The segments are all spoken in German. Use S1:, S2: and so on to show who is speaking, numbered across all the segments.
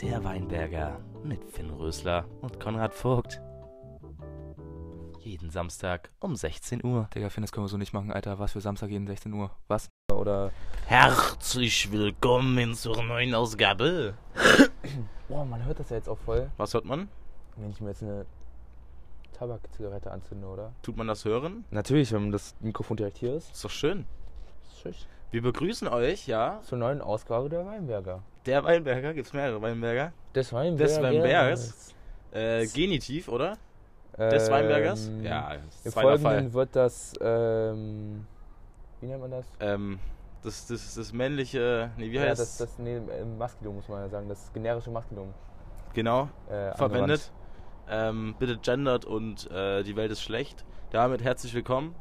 S1: Der Weinberger mit Finn Rösler und Konrad Vogt. Jeden Samstag um 16 Uhr.
S2: Digga, Finn, das können wir so nicht machen, Alter. Was für Samstag jeden 16 Uhr? Was? Oder.
S1: Herzlich willkommen zur neuen Ausgabe.
S2: Boah, man hört das ja jetzt auch voll.
S1: Was hört man?
S2: Wenn ich mir jetzt eine Tabakzigarette anzünde, oder?
S1: Tut man das hören?
S2: Natürlich, wenn das Mikrofon direkt hier ist.
S1: Ist doch schön.
S2: Schisch.
S1: Wir begrüßen euch, ja.
S2: Zur neuen Ausgabe der Weinberger.
S1: Der Weinberger, gibt's mehrere Weinberger.
S2: Des Weinbergers.
S1: Des Weinbergers. Äh, Genitiv, oder? Des Weinbergers?
S2: Ähm,
S1: Ja,
S2: Im
S1: zweiter Fall.
S2: Folgenden wird das, ähm, wie nennt man das?
S1: Ähm, das, das, das männliche, nee, wie
S2: ja,
S1: heißt
S2: das, das nee, im Maskulum muss man ja sagen, das generische Maskulum.
S1: Genau,
S2: Äh,
S1: verwendet. Ähm, bitte gendert und äh, die Welt ist schlecht. Damit herzlich willkommen.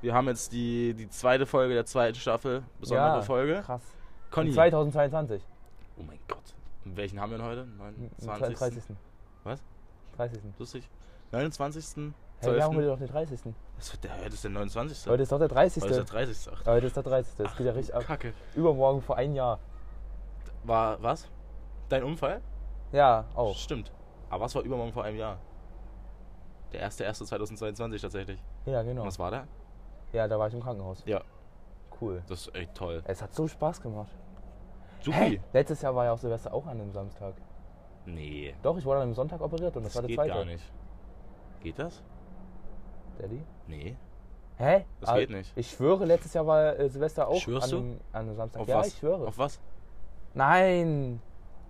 S1: Wir haben jetzt die, die zweite Folge der zweiten Staffel, besondere
S2: ja,
S1: Folge.
S2: Krass.
S1: Conny.
S2: 2022.
S1: Oh mein Gott. Und welchen haben wir denn heute?
S2: Am
S1: 29.
S2: 30.
S1: Was?
S2: 30.
S1: Lustig. 29.
S2: Hey, wir haben
S1: 12..
S2: heute doch den 30.
S1: Was wird der, heute ist der 29.
S2: Heute ist doch der 30.
S1: Heute ist der 30. Ach,
S2: Heute ist der 30. Das geht ja richtig ab.
S1: Kacke.
S2: Übermorgen vor ein Jahr.
S1: War was? Dein Unfall?
S2: Ja, auch.
S1: Stimmt. Aber was war übermorgen vor einem Jahr? Der 1.1.2022 tatsächlich.
S2: Ja, genau.
S1: Und was war da?
S2: Ja, da war ich im Krankenhaus.
S1: Ja.
S2: Cool.
S1: Das ist echt toll.
S2: Es hat so Spaß gemacht.
S1: Supi.
S2: Letztes Jahr war ja auch Silvester auch an einem Samstag.
S1: Nee.
S2: Doch, ich wurde an einem Sonntag operiert und das,
S1: Das
S2: war der
S1: geht
S2: zweite.
S1: gar nicht. Geht das?
S2: Daddy?
S1: Nee.
S2: Hä?
S1: Das
S2: Ah,
S1: geht nicht.
S2: Ich schwöre, letztes Jahr war äh, Silvester auch
S1: Schwörst
S2: an
S1: du?
S2: einem, an einem Samstag.
S1: Auf
S2: ja,
S1: was?
S2: ich schwöre.
S1: Auf was?
S2: Nein!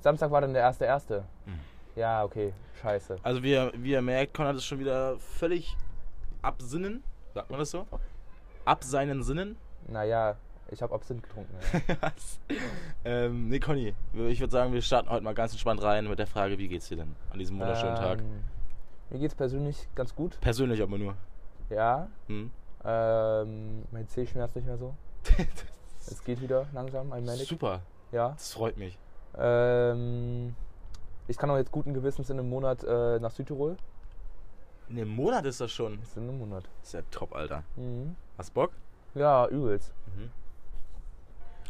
S2: Samstag war dann der erste erste.
S1: Hm.
S2: Ja, okay. Scheiße.
S1: Also wie ihr, wie ihr merkt, Konrad ist schon wieder völlig absinnen. Sagt man das so? Ab seinen Sinnen?
S2: Naja, ich habe Absinth getrunken. Ja.
S1: Was? ähm, nee, Conny, ich würde sagen, wir starten heute mal ganz entspannt rein mit der Frage, wie geht's dir denn an diesem wunderschönen Tag?
S2: Ähm, Mir geht's persönlich ganz gut.
S1: Persönlich aber nur.
S2: Ja.
S1: Hm?
S2: Ähm, mein Zeh schmerzt nicht mehr so. Es geht wieder langsam, allmählich.
S1: Super,
S2: Ja.
S1: das freut mich.
S2: Ähm, ich kann auch jetzt guten Gewissens in einem Monat äh, nach Südtirol.
S1: In einem Monat ist das schon.
S2: Das ist in einem Monat.
S1: Das ist ja top, Alter.
S2: Mhm.
S1: Hast Bock?
S2: Ja, übelst.
S1: Mhm.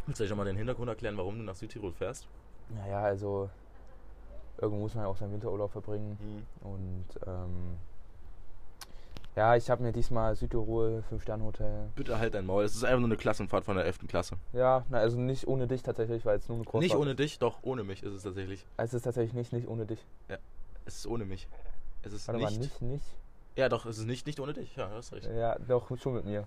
S1: Willst du dir schon mal den Hintergrund erklären, warum du nach Südtirol fährst?
S2: Naja, also irgendwo muss man ja auch seinen Winterurlaub verbringen.
S1: Mhm.
S2: Und ähm, ja, ich habe mir diesmal Südtirol, 5-Sterne-Hotel.
S1: Bitte halt dein Maul. Es ist einfach nur eine Klassenfahrt von der 11. Klasse.
S2: Ja, na, also nicht ohne dich tatsächlich, weil es nur eine Kurs
S1: Nicht ohne dich, doch ohne mich ist es tatsächlich.
S2: Es ist tatsächlich nicht, nicht ohne dich.
S1: Es ist ohne mich. Es ist
S2: Warte mal,
S1: nicht,
S2: nicht, nicht.
S1: Ja, doch, es ist nicht, nicht ohne dich. Ja, hast recht.
S2: Ja, doch, schon mit mir.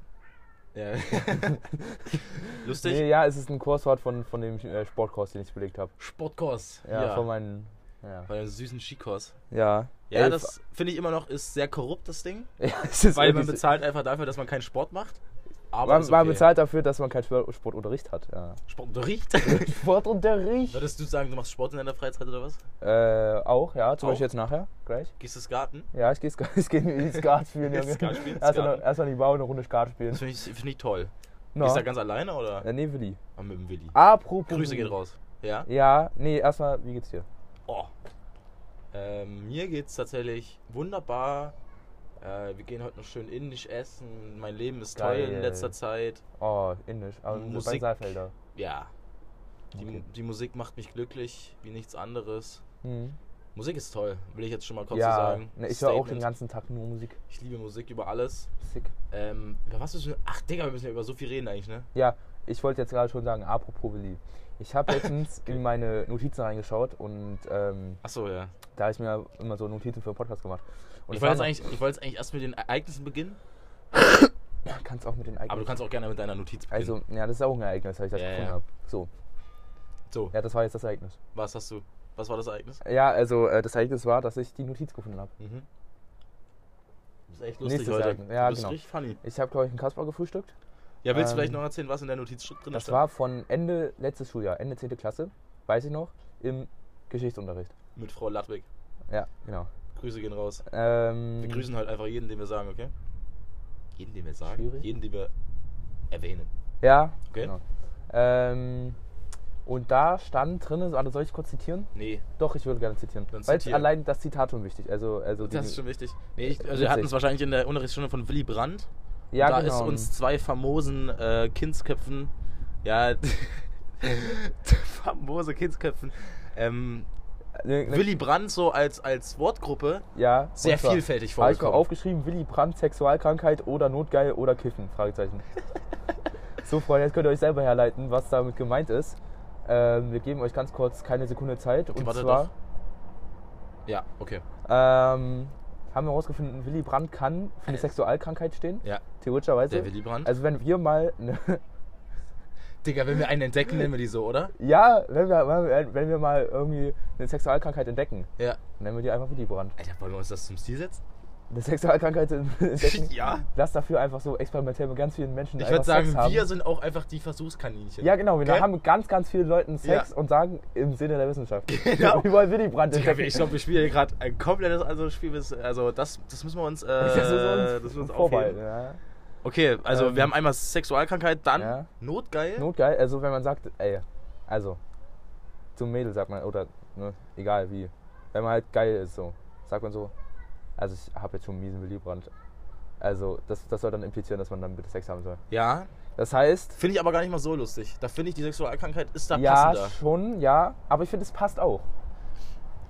S1: Ja. Lustig.
S2: Nee, ja, es ist ein Kurswart von, von dem äh, Sportkurs, den ich belegt habe.
S1: Sportkurs.
S2: Ja, von meinen. Ja.
S1: Von dem süßen Skikurs.
S2: Ja,
S1: Ja,
S2: Elf-
S1: das finde ich immer noch ist sehr korrupt, das Ding.
S2: ja es ist
S1: Weil man bezahlt einfach dafür, dass man keinen Sport macht. Aber
S2: man,
S1: ist
S2: man
S1: okay.
S2: bezahlt dafür, dass man keinen Sport- Sportunterricht hat. Ja.
S1: Sportunterricht?
S2: Sportunterricht?
S1: Würdest du sagen, du machst Sport in deiner Freizeit oder was?
S2: Äh, auch, ja. Zum
S1: Auch?
S2: Beispiel jetzt nachher, gleich.
S1: Gehst du Skaten?
S2: Ja, ich gehe ich geh ins Skat spielen, Junge.
S1: Skat spielen,
S2: Erstmal erst mal die Bau eine Runde Skat spielen.
S1: Das finde ich, find ich toll.
S2: No.
S1: Bist du da ganz alleine oder?
S2: Ja, nee, Willi.
S1: Ah, mit dem Willi.
S2: Apropos.
S1: Grüße geht raus. Ja?
S2: Ja, nee, erstmal, wie geht's dir?
S1: Oh. Ähm, mir geht's tatsächlich wunderbar. Äh, wir gehen heute noch schön indisch essen. Mein Leben ist
S2: Geil.
S1: toll in letzter Zeit.
S2: Oh, indisch. Aber bei
S1: Musik-
S2: Saalfelder.
S1: Ja. Die,
S2: Okay.
S1: die Musik macht mich glücklich wie nichts anderes.
S2: Mhm.
S1: Musik ist toll, will ich jetzt schon mal kurz
S2: Ja,
S1: so sagen.
S2: ne, ich höre auch den ganzen Tag nur Musik.
S1: Ich liebe Musik über alles.
S2: Sick.
S1: Ähm, über was müssen wir. Ach, Digga, wir müssen ja über so viel reden eigentlich, ne?
S2: Ja, ich wollte jetzt gerade schon sagen, apropos Willi. Ich habe letztens in meine Notizen reingeschaut und ähm,
S1: Achso, ja.
S2: da habe ich mir immer so Notizen für den Podcast gemacht. Und
S1: Ich wollte, jetzt eigentlich, ich wollte jetzt eigentlich erst mit den Ereignissen beginnen,
S2: kannst auch mit den eigenen.
S1: aber du kannst auch gerne mit deiner Notiz beginnen.
S2: Also, ja, das ist auch ein Ereignis, weil ich das
S1: Ja,
S2: gefunden
S1: ja.
S2: habe. So,
S1: so,
S2: ja, das war jetzt das Ereignis.
S1: was hast du? Was war das Ereignis?
S2: Ja, also äh, das Ereignis war, dass ich die Notiz gefunden habe.
S1: Mhm. Das ist echt lustig
S2: Nächstes
S1: heute.
S2: Ereignis. Ja,
S1: du bist
S2: genau.
S1: richtig funny.
S2: Ich habe, glaube ich, einen Kasper gefrühstückt.
S1: Ja, willst du
S2: Ähm,
S1: vielleicht noch erzählen, was in der Notiz drin
S2: Das
S1: stand?
S2: war von Ende letztes Schuljahr, Ende 10. Klasse, weiß ich noch, im Geschichtsunterricht.
S1: Mit Frau Ludwig.
S2: Ja, genau.
S1: Grüße gehen raus.
S2: Ähm,
S1: Wir grüßen halt einfach jeden, den wir sagen, okay? Jeden, den wir sagen?
S2: Schwierig.
S1: Jeden, den wir erwähnen.
S2: Ja,
S1: Okay.
S2: genau. Ähm, und da stand drin, also soll ich kurz zitieren?
S1: Nee,
S2: Doch, ich würde gerne zitieren.
S1: Dann
S2: Weil
S1: zitier.
S2: allein das Zitat schon wichtig. Also, also
S1: das ist schon wichtig. Nee, ich, also wir hatten es wahrscheinlich in der Unterrichtsstunde von Willy Brandt.
S2: ja,
S1: da
S2: genau.
S1: ist uns zwei famosen äh, Kindsköpfen, ja, famose Kindsköpfen. Ähm,
S2: Ne, ne,
S1: Willy Brandt so als, als Wortgruppe
S2: ja,
S1: sehr
S2: und zwar
S1: vielfältig
S2: Habe ich mal
S1: vorgekommen.
S2: aufgeschrieben, Willy Brandt, Sexualkrankheit oder Notgeil oder Kiffen? Fragezeichen. so, Freunde, jetzt könnt ihr euch selber herleiten, was damit gemeint ist. Ähm, wir geben euch ganz kurz keine Sekunde Zeit. und
S1: warte
S2: zwar
S1: doch. Ja, okay.
S2: ähm, haben wir herausgefunden, Willy Brandt kann für eine Sexualkrankheit stehen,
S1: Ja,
S2: theoretischerweise.
S1: der Willy Brandt.
S2: Also wenn wir mal, eine,
S1: Digga, wenn wir einen entdecken, nennen wir die so, oder?
S2: ja, wenn wir, wenn wir mal irgendwie eine Sexualkrankheit entdecken,
S1: Ja.
S2: nennen wir die einfach Willy Brandt.
S1: Alter, wollen wir uns das zum Stil setzen?
S2: Eine Sexualkrankheit entdecken.
S1: Ja.
S2: Lass dafür einfach so experimentell mit ganz vielen Menschen
S1: Ich würde sagen,
S2: Sex haben.
S1: wir sind auch einfach die Versuchskaninchen.
S2: Ja, genau. Wir
S1: Gell?
S2: haben ganz, ganz vielen Leuten Sex
S1: Ja.
S2: und sagen im Sinne der Wissenschaft.
S1: Genau.
S2: Wir wollen Willy Brandt entdecken.
S1: ich glaube, wir spielen hier gerade ein komplettes anderes Spiel. Also das, das müssen wir uns, äh,
S2: Das müssen wir uns
S1: das müssen wir uns
S2: vorbereiten.
S1: aufheben.
S2: Ja.
S1: Okay, also
S2: Ähm,
S1: wir haben einmal Sexualkrankheit, dann
S2: Ja.
S1: Notgeil.
S2: Notgeil, also wenn man sagt, ey, also zum Mädel sagt man, oder ne, egal wie, wenn man halt geil ist, so, sagt man so, also ich habe jetzt schon einen miesen Willy Brandt. Also das, das soll dann implizieren, dass man dann bitte Sex haben soll.
S1: Ja,
S2: Das heißt,
S1: finde ich aber gar nicht mal so lustig. Da finde ich, die Sexualkrankheit ist da
S2: ja,
S1: passender.
S2: schon, ja, aber ich finde, es passt auch.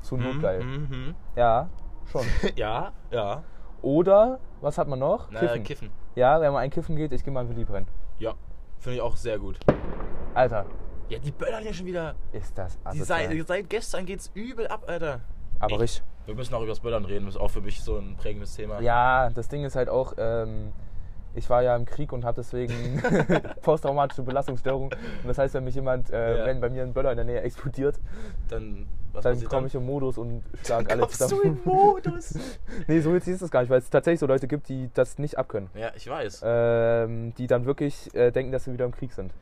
S2: Zu Notgeil.
S1: Mhm,
S2: Ja, schon.
S1: mhm. Ja, ja.
S2: Oder, was hat man noch?
S1: Na,
S2: Kiffen.
S1: Kiffen.
S2: Ja, wenn man ein Kiffen geht, ich gehe mal Willy brennen.
S1: Ja, finde ich auch sehr gut.
S2: Alter,
S1: Ja, die böllern ja schon wieder.
S2: ist das
S1: Die
S2: asozial.
S1: seit, seit gestern geht's übel ab, Alter.
S2: Aber
S1: Echt?
S2: richtig.
S1: Wir müssen auch über das Böllern reden, das ist auch für mich so ein prägendes Thema.
S2: Ja, das Ding ist halt auch, ähm, ich war ja im Krieg und habe deswegen posttraumatische Belastungsstörung. Und das heißt, wenn mich jemand, äh,
S1: Ja.
S2: wenn bei mir ein Böller in der Nähe explodiert,
S1: Dann, was
S2: dann komme
S1: dann?
S2: ich im Modus und schlag alles
S1: Kommst du
S2: zusammen.
S1: in Modus?
S2: nee, so witzig ist das gar nicht, weil es tatsächlich so Leute gibt, die das nicht abkönnen.
S1: ja, ich weiß.
S2: Ähm, die dann wirklich äh, denken, dass sie wieder im Krieg sind.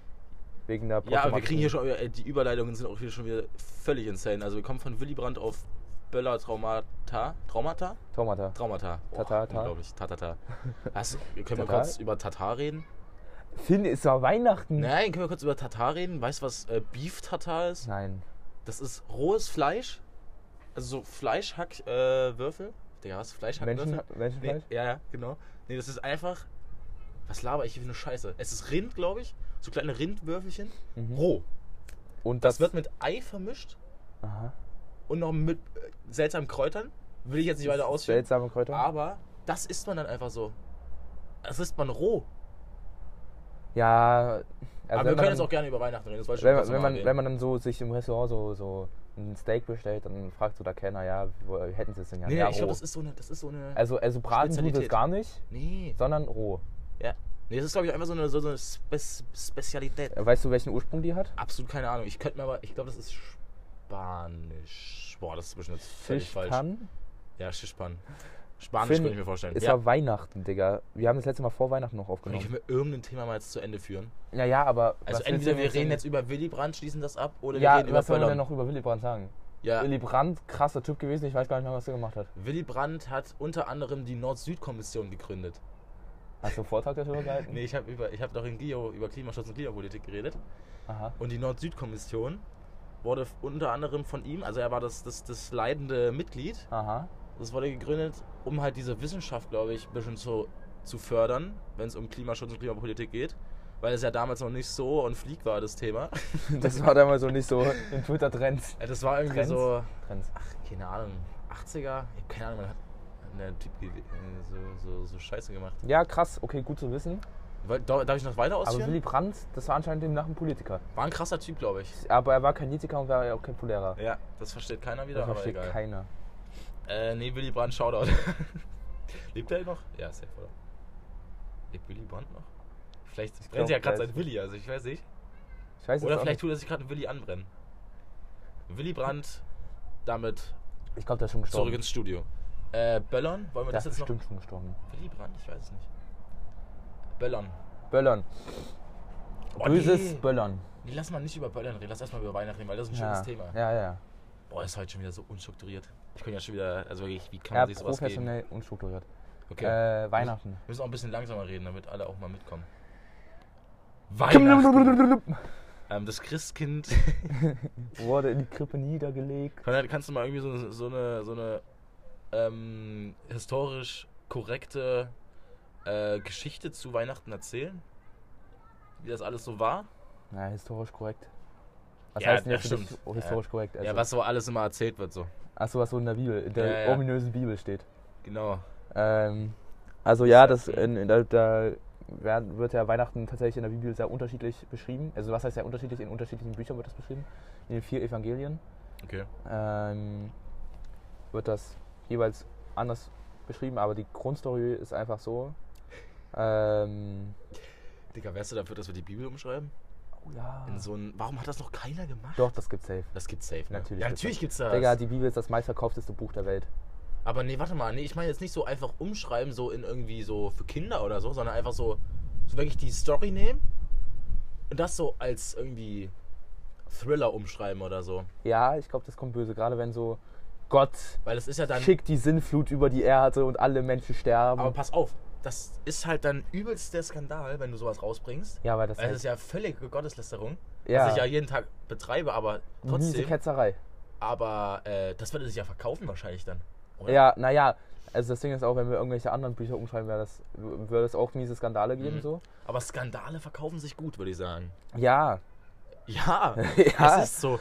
S2: Wegen der
S1: Ja, aber wir kriegen hier schon, äh, die Überleitungen sind auch hier schon wieder völlig insane. Also wir kommen von Willy Brandt auf Böller Traumata. Traumata?
S2: Traumata.
S1: Traumata.
S2: Tata, ta.
S1: Unglaublich. Tatata. Hast, können wir
S2: Tata?
S1: kurz über Tatar reden?
S2: Finde, es war Weihnachten.
S1: Nein, können wir kurz über Tatar reden? Weißt du, was äh, Beef Tatar ist?
S2: Nein.
S1: Das ist rohes Fleisch. Also so Fleischhackwürfel. Äh. Digga, was? Fleischhackwürfel?
S2: Menschen,
S1: Nee,
S2: Menschenfleisch?
S1: ja, ja, genau. Nee, das ist einfach. Was laber ich hier für eine Scheiße? Es ist Rind, glaube ich. So kleine Rindwürfelchen.
S2: Mhm.
S1: Roh.
S2: Und
S1: Das wird mit Ei vermischt
S2: Aha.
S1: und noch mit äh, seltsamen Kräutern. Will ich jetzt nicht weiter ausführen.
S2: Seltsame Kräuter.
S1: Aber das isst man dann einfach so. Das isst man roh.
S2: Ja, also
S1: aber wir können jetzt auch gerne über Weihnachten reden. Das
S2: Wenn, wenn, man, wenn man dann so sich im Restaurant so, so ein Steak bestellt, dann fragt so der Kellner, ja, wo hätten sie es denn ja?
S1: Nee,
S2: ja,
S1: ich glaube, das ist so eine. Das ist so eine
S2: also, also braten tut es gar nicht,
S1: nee.
S2: sondern roh.
S1: Ja. Nee, das ist, glaube ich, einfach so eine, so eine Spe Spezialität.
S2: Äh, Weißt du, welchen Ursprung die hat?
S1: Absolut keine Ahnung. Ich könnte mir aber. Ich glaube, das ist Spanisch. Boah, das ist bestimmt jetzt völlig falsch. Ja, Schischpan. Spanisch könnte ich mir vorstellen.
S2: Es
S1: ja.
S2: war Weihnachten, Digga. Wir haben das letzte Mal vor Weihnachten noch aufgenommen.
S1: können wir irgendein Thema mal jetzt zu Ende führen?
S2: Ja, ja, aber.
S1: Also
S2: was
S1: entweder wir reden jetzt über Willy Brandt, schließen das ab, oder
S2: Ja,
S1: wir reden über
S2: was soll man denn
S1: Böllern.
S2: noch über Willy Brandt sagen?
S1: Ja,
S2: Willy Brandt, krasser Typ gewesen, ich weiß gar nicht mehr, was er gemacht hat.
S1: Willy Brandt hat unter anderem die Nord-Süd-Kommission gegründet.
S2: Hast du einen Vortrag darüber gehalten?
S1: Nee, ich habe hab doch in Geo über Klimaschutz und Klimapolitik geredet.
S2: Aha.
S1: Und die Nord-Süd-Kommission wurde unter anderem von ihm, also er war das, das, das leidende Mitglied,
S2: Aha.
S1: Das wurde gegründet, um halt diese Wissenschaft, glaube ich, ein bisschen zu, zu fördern, wenn es um Klimaschutz und Klimapolitik geht. Weil es ja damals noch nicht so und Flieg war, das Thema.
S2: Das war damals so nicht so in Twitter-Trends.
S1: Das war irgendwie
S2: Trends?
S1: so,
S2: Trends.
S1: ach, keine Ahnung, 80er? Ich hab keine Ahnung, man hat der Typ äh, so, so, so Scheiße gemacht.
S2: Ja, krass, okay, gut zu wissen.
S1: Darf ich noch weiter
S2: Aber
S1: ausführen?
S2: Willy Brandt, das war anscheinend demnach ein Politiker.
S1: War ein krasser Typ, glaube ich.
S2: Aber er war kein Politiker und war ja auch kein Polierer.
S1: Ja, das versteht keiner wieder,
S2: Das
S1: aber
S2: versteht
S1: egal.
S2: keiner.
S1: Äh, nee, Willy Brandt, Shoutout. Lebt er noch? Ja, safe, oder? Lebt Willy Brandt noch? Vielleicht brennt
S2: glaub,
S1: ja gerade
S2: der
S1: sein
S2: ist-
S1: Willy, also ich weiß nicht.
S2: Ich weiß
S1: Oder vielleicht tut er sich gerade einen Willy anbrennen. Willy Brandt, damit
S2: Ich glaube, der ist schon
S1: zurück
S2: gestorben.
S1: ins Studio. Äh, Böllern, wollen wir
S2: Der
S1: das
S2: ist
S1: jetzt noch?
S2: bestimmt schon gestorben.
S1: Willy Brandt, ich weiß es nicht. Böllern.
S2: Böllern.
S1: Oh,
S2: Böses
S1: nee.
S2: Böllern.
S1: Nee, lass mal nicht über Böllern reden, lass erstmal über Weihnachten reden, weil das ist ein schönes
S2: Ja.
S1: Thema.
S2: ja, ja.
S1: Boah, ist heute schon wieder so unstrukturiert. Ich kann ja schon wieder, also wirklich, wie kann
S2: Ja,
S1: man sich sowas geben?
S2: professionell unstrukturiert.
S1: Okay.
S2: Äh, Weihnachten.
S1: Wir müssen auch ein bisschen langsamer reden, damit alle auch mal mitkommen. Weihnachten. Ähm, das Christkind.
S2: Wurde in die Krippe niedergelegt.
S1: Konrad, kannst du mal irgendwie so, so eine, so eine ähm, historisch korrekte äh, Geschichte zu Weihnachten erzählen? Wie das alles so war?
S2: Ja, historisch korrekt. Was
S1: Ja,
S2: heißt denn jetzt für dich
S1: stimmt.
S2: historisch
S1: Ja.
S2: korrekt? Also,
S1: ja, was so alles immer erzählt wird, so.
S2: Achso, was so in der Bibel, in der
S1: Ja,
S2: ominösen Bibel steht.
S1: Genau.
S2: Ähm, also ja, das, in, in, da, da wird ja Weihnachten tatsächlich in der Bibel sehr unterschiedlich beschrieben. Also was heißt sehr unterschiedlich? In unterschiedlichen Büchern wird das beschrieben. In den vier Evangelien
S1: Okay.
S2: ähm, wird das jeweils anders beschrieben, aber die Grundstory ist einfach so. Ähm,
S1: Digga, wärst du dafür, dass wir die Bibel umschreiben?
S2: Oh ja.
S1: In so ein. Warum hat das noch keiner gemacht?
S2: Doch, das gibt's safe.
S1: Das gibt's safe. Ne?
S2: Natürlich
S1: Ja, natürlich gibt's das.
S2: Digga, die Bibel ist das meistverkaufteste Buch der Welt.
S1: Aber nee, warte mal, nee, ich meine jetzt nicht so einfach umschreiben, so in irgendwie so für Kinder oder so, sondern einfach so, so wirklich die Story nehmen und das so als irgendwie Thriller umschreiben oder so.
S2: Ja, ich glaube, das kommt böse, gerade wenn so Gott
S1: Weil es ist ja dann.
S2: schickt die Sinnflut über die Erde und alle Menschen sterben.
S1: Aber pass auf, das ist halt dann übelst der Skandal, wenn du sowas rausbringst.
S2: ja, weil das
S1: Weil
S2: halt,
S1: ist ja völlige Gotteslästerung,
S2: ja,
S1: was ich ja jeden Tag betreibe, aber
S2: miese
S1: trotzdem.
S2: Ketzerei.
S1: Aber äh, das würde sich ja verkaufen wahrscheinlich dann. Oder?
S2: Ja, naja, also das Ding ist auch, wenn wir irgendwelche anderen Bücher umschreiben, wäre das, würde es auch miese Skandale geben,
S1: Mhm.
S2: so.
S1: Aber Skandale verkaufen sich gut, würde ich sagen.
S2: Ja,
S1: Ja,
S2: ja.
S1: es ist so.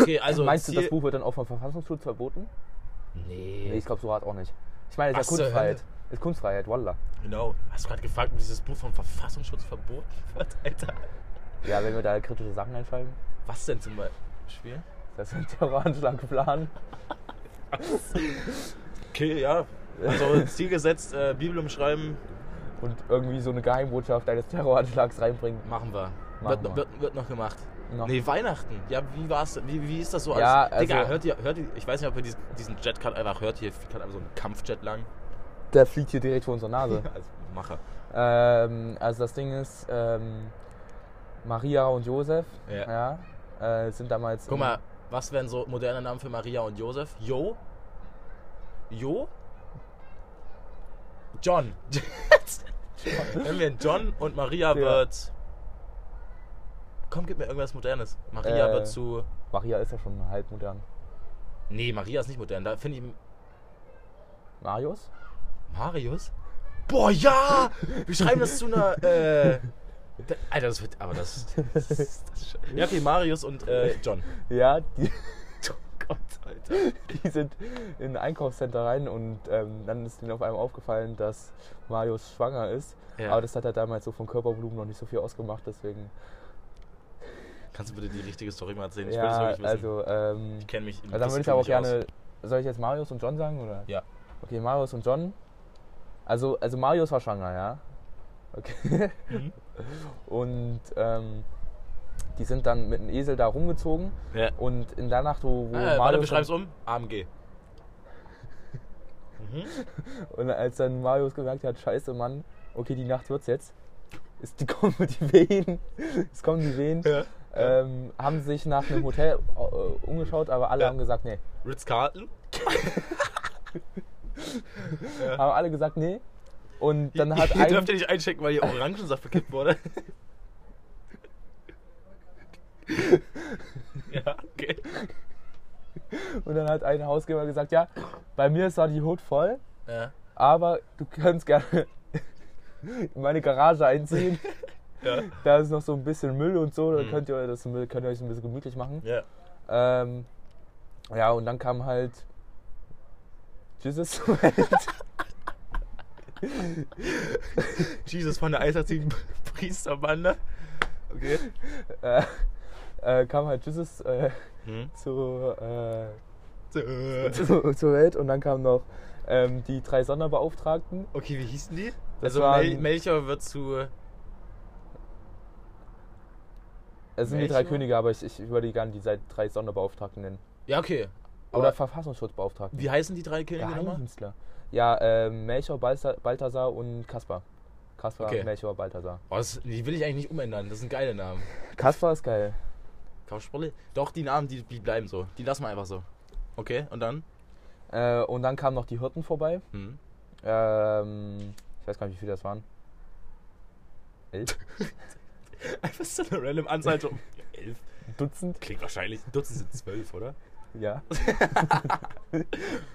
S1: Okay, also
S2: Meinst du,
S1: Ziel-
S2: das Buch wird dann auch vom Verfassungsschutz verboten?
S1: Nee.
S2: Nee, ich glaube so hart auch nicht. Ich meine, es ist
S1: zur
S2: Kunstfreiheit. Ist Kunstfreiheit, wallah.
S1: Genau. Hast du gerade gefragt, ob dieses Buch vom Verfassungsschutz verboten wird, Alter?
S2: Ja, wenn wir da kritische Sachen einschreiben,
S1: Was denn zum Beispiel?
S2: das ist ein Terroranschlag planen.
S1: Okay, ja. Also Ziel gesetzt, äh, Bibel umschreiben,
S2: und irgendwie so eine Geheimbotschaft eines Terroranschlags reinbringen.
S1: machen wir.
S2: Machen
S1: wird,
S2: wir.
S1: Wird, wird noch gemacht.
S2: Noch.
S1: Nee, Weihnachten. Ja, wie war's? Wie, wie ist das so?
S2: Ja,
S1: als, Digga,
S2: also-
S1: hört ihr, hört ihr, ich weiß nicht, ob ihr diesen, diesen Jet gerade einfach hört. Hier fliegt gerade einfach so ein Kampfjet lang.
S2: Der fliegt hier direkt vor unserer Nase.
S1: Als Macher.
S2: ähm, also das Ding ist, ähm, Maria und Josef
S1: Ja.
S2: ja, äh, sind damals.
S1: Guck mal, was wären so moderne Namen für Maria und Josef? Jo? Jo? John. Wenn wir John und Maria
S2: Ja.
S1: wird. Komm, gib mir irgendwas Modernes. Maria
S2: Äh.
S1: wird zu.
S2: Maria ist ja schon halb modern.
S1: Nee, Maria ist nicht modern. Da finde ich.
S2: Marius?
S1: Marius? Boah, ja! Wir schreiben das zu einer. Äh, da, Alter, das wird. Aber das. das, das ist schon- ja, okay, Marius und äh, John.
S2: Ja, die,
S1: Oh Gott, Alter.
S2: die sind in ein Einkaufscenter rein und ähm, dann ist ihnen auf einmal aufgefallen, dass Marius schwanger ist.
S1: Ja.
S2: Aber das hat er damals so vom Körpervolumen noch nicht so viel ausgemacht, deswegen.
S1: Kannst du bitte die richtige Story mal erzählen? Ich will das
S2: ja,
S1: wirklich wissen.
S2: also, ähm,
S1: ich kenne mich in
S2: also dann würde ich aber auch
S1: nicht aus.
S2: gerne. Soll ich jetzt Marius und John sagen? Oder?
S1: Ja.
S2: Okay, Marius und John. Also, also Marius war schwanger, ja. Okay.
S1: Mhm.
S2: Und ähm, die sind dann mit einem Esel da rumgezogen.
S1: Ja.
S2: Und in der Nacht, wo, wo
S1: Ah, warte,
S2: Marius
S1: beschreib's um. AMG. Mhm.
S2: und als dann Marius gemerkt hat, scheiße Mann, okay, die Nacht wird's jetzt. Ist die kommen die Wehen. Es kommen die Wehen.
S1: Ja.
S2: Ähm, haben sich nach einem Hotel äh, umgeschaut, aber alle
S1: Ja.
S2: haben gesagt, nee.
S1: Ritz-Carlton? Ja.
S2: Haben alle gesagt, nee. Und dann hat
S1: Ihr
S2: ein,
S1: dürft ihr nicht einchecken, weil hier Orangensaft bekippt wurde. ja, okay.
S2: und dann hat ein Hausgeber gesagt, ja, bei mir ist zwar die Hut voll,
S1: Ja.
S2: aber du kannst gerne in meine Garage einziehen.
S1: Ja.
S2: Da ist noch so ein bisschen Müll und so, da
S1: Mhm.
S2: könnt ihr, das, könnt ihr euch ein bisschen gemütlich machen.
S1: Ja.
S2: Ähm, ja, und dann kam halt Jesus Welt.
S1: Jesus von der eiserzigen Priesterbande. Okay.
S2: äh, äh, kam halt Jesus äh,
S1: Hm.
S2: zu, äh,
S1: Okay,
S2: zu, zur Welt und dann kamen noch ähm, die drei Sonderbeauftragten.
S1: wie hießen die?
S2: Das
S1: also
S2: waren-
S1: Mel Melchior wird zu.
S2: Es sind die drei? Könige, aber ich, ich würde die gerne die seit drei Sonderbeauftragten nennen.
S1: Ja, okay.
S2: Oder
S1: Aber
S2: Verfassungsschutzbeauftragten.
S1: wie heißen die drei?
S2: Geheimdienstler. Ja, ähm, Melchior, Balthasar und Kaspar. Kaspar,
S1: Okay.
S2: Melchior, Balthasar.
S1: Oh, das, die will ich eigentlich nicht umändern. Das sind geile Namen.
S2: Kaspar ist geil.
S1: Kaufsprolle? Doch, die Namen, die, die bleiben so. Die lassen wir einfach so. Okay, und dann?
S2: Äh, und dann kamen noch die Hirten vorbei.
S1: Hm.
S2: Ähm, ich weiß gar nicht, wie viele das waren. Elf?
S1: Einfach so eine random Anzahl. Elf?
S2: Dutzend?
S1: Klingt wahrscheinlich. Ein Dutzend sind zwölf, oder?
S2: Ja.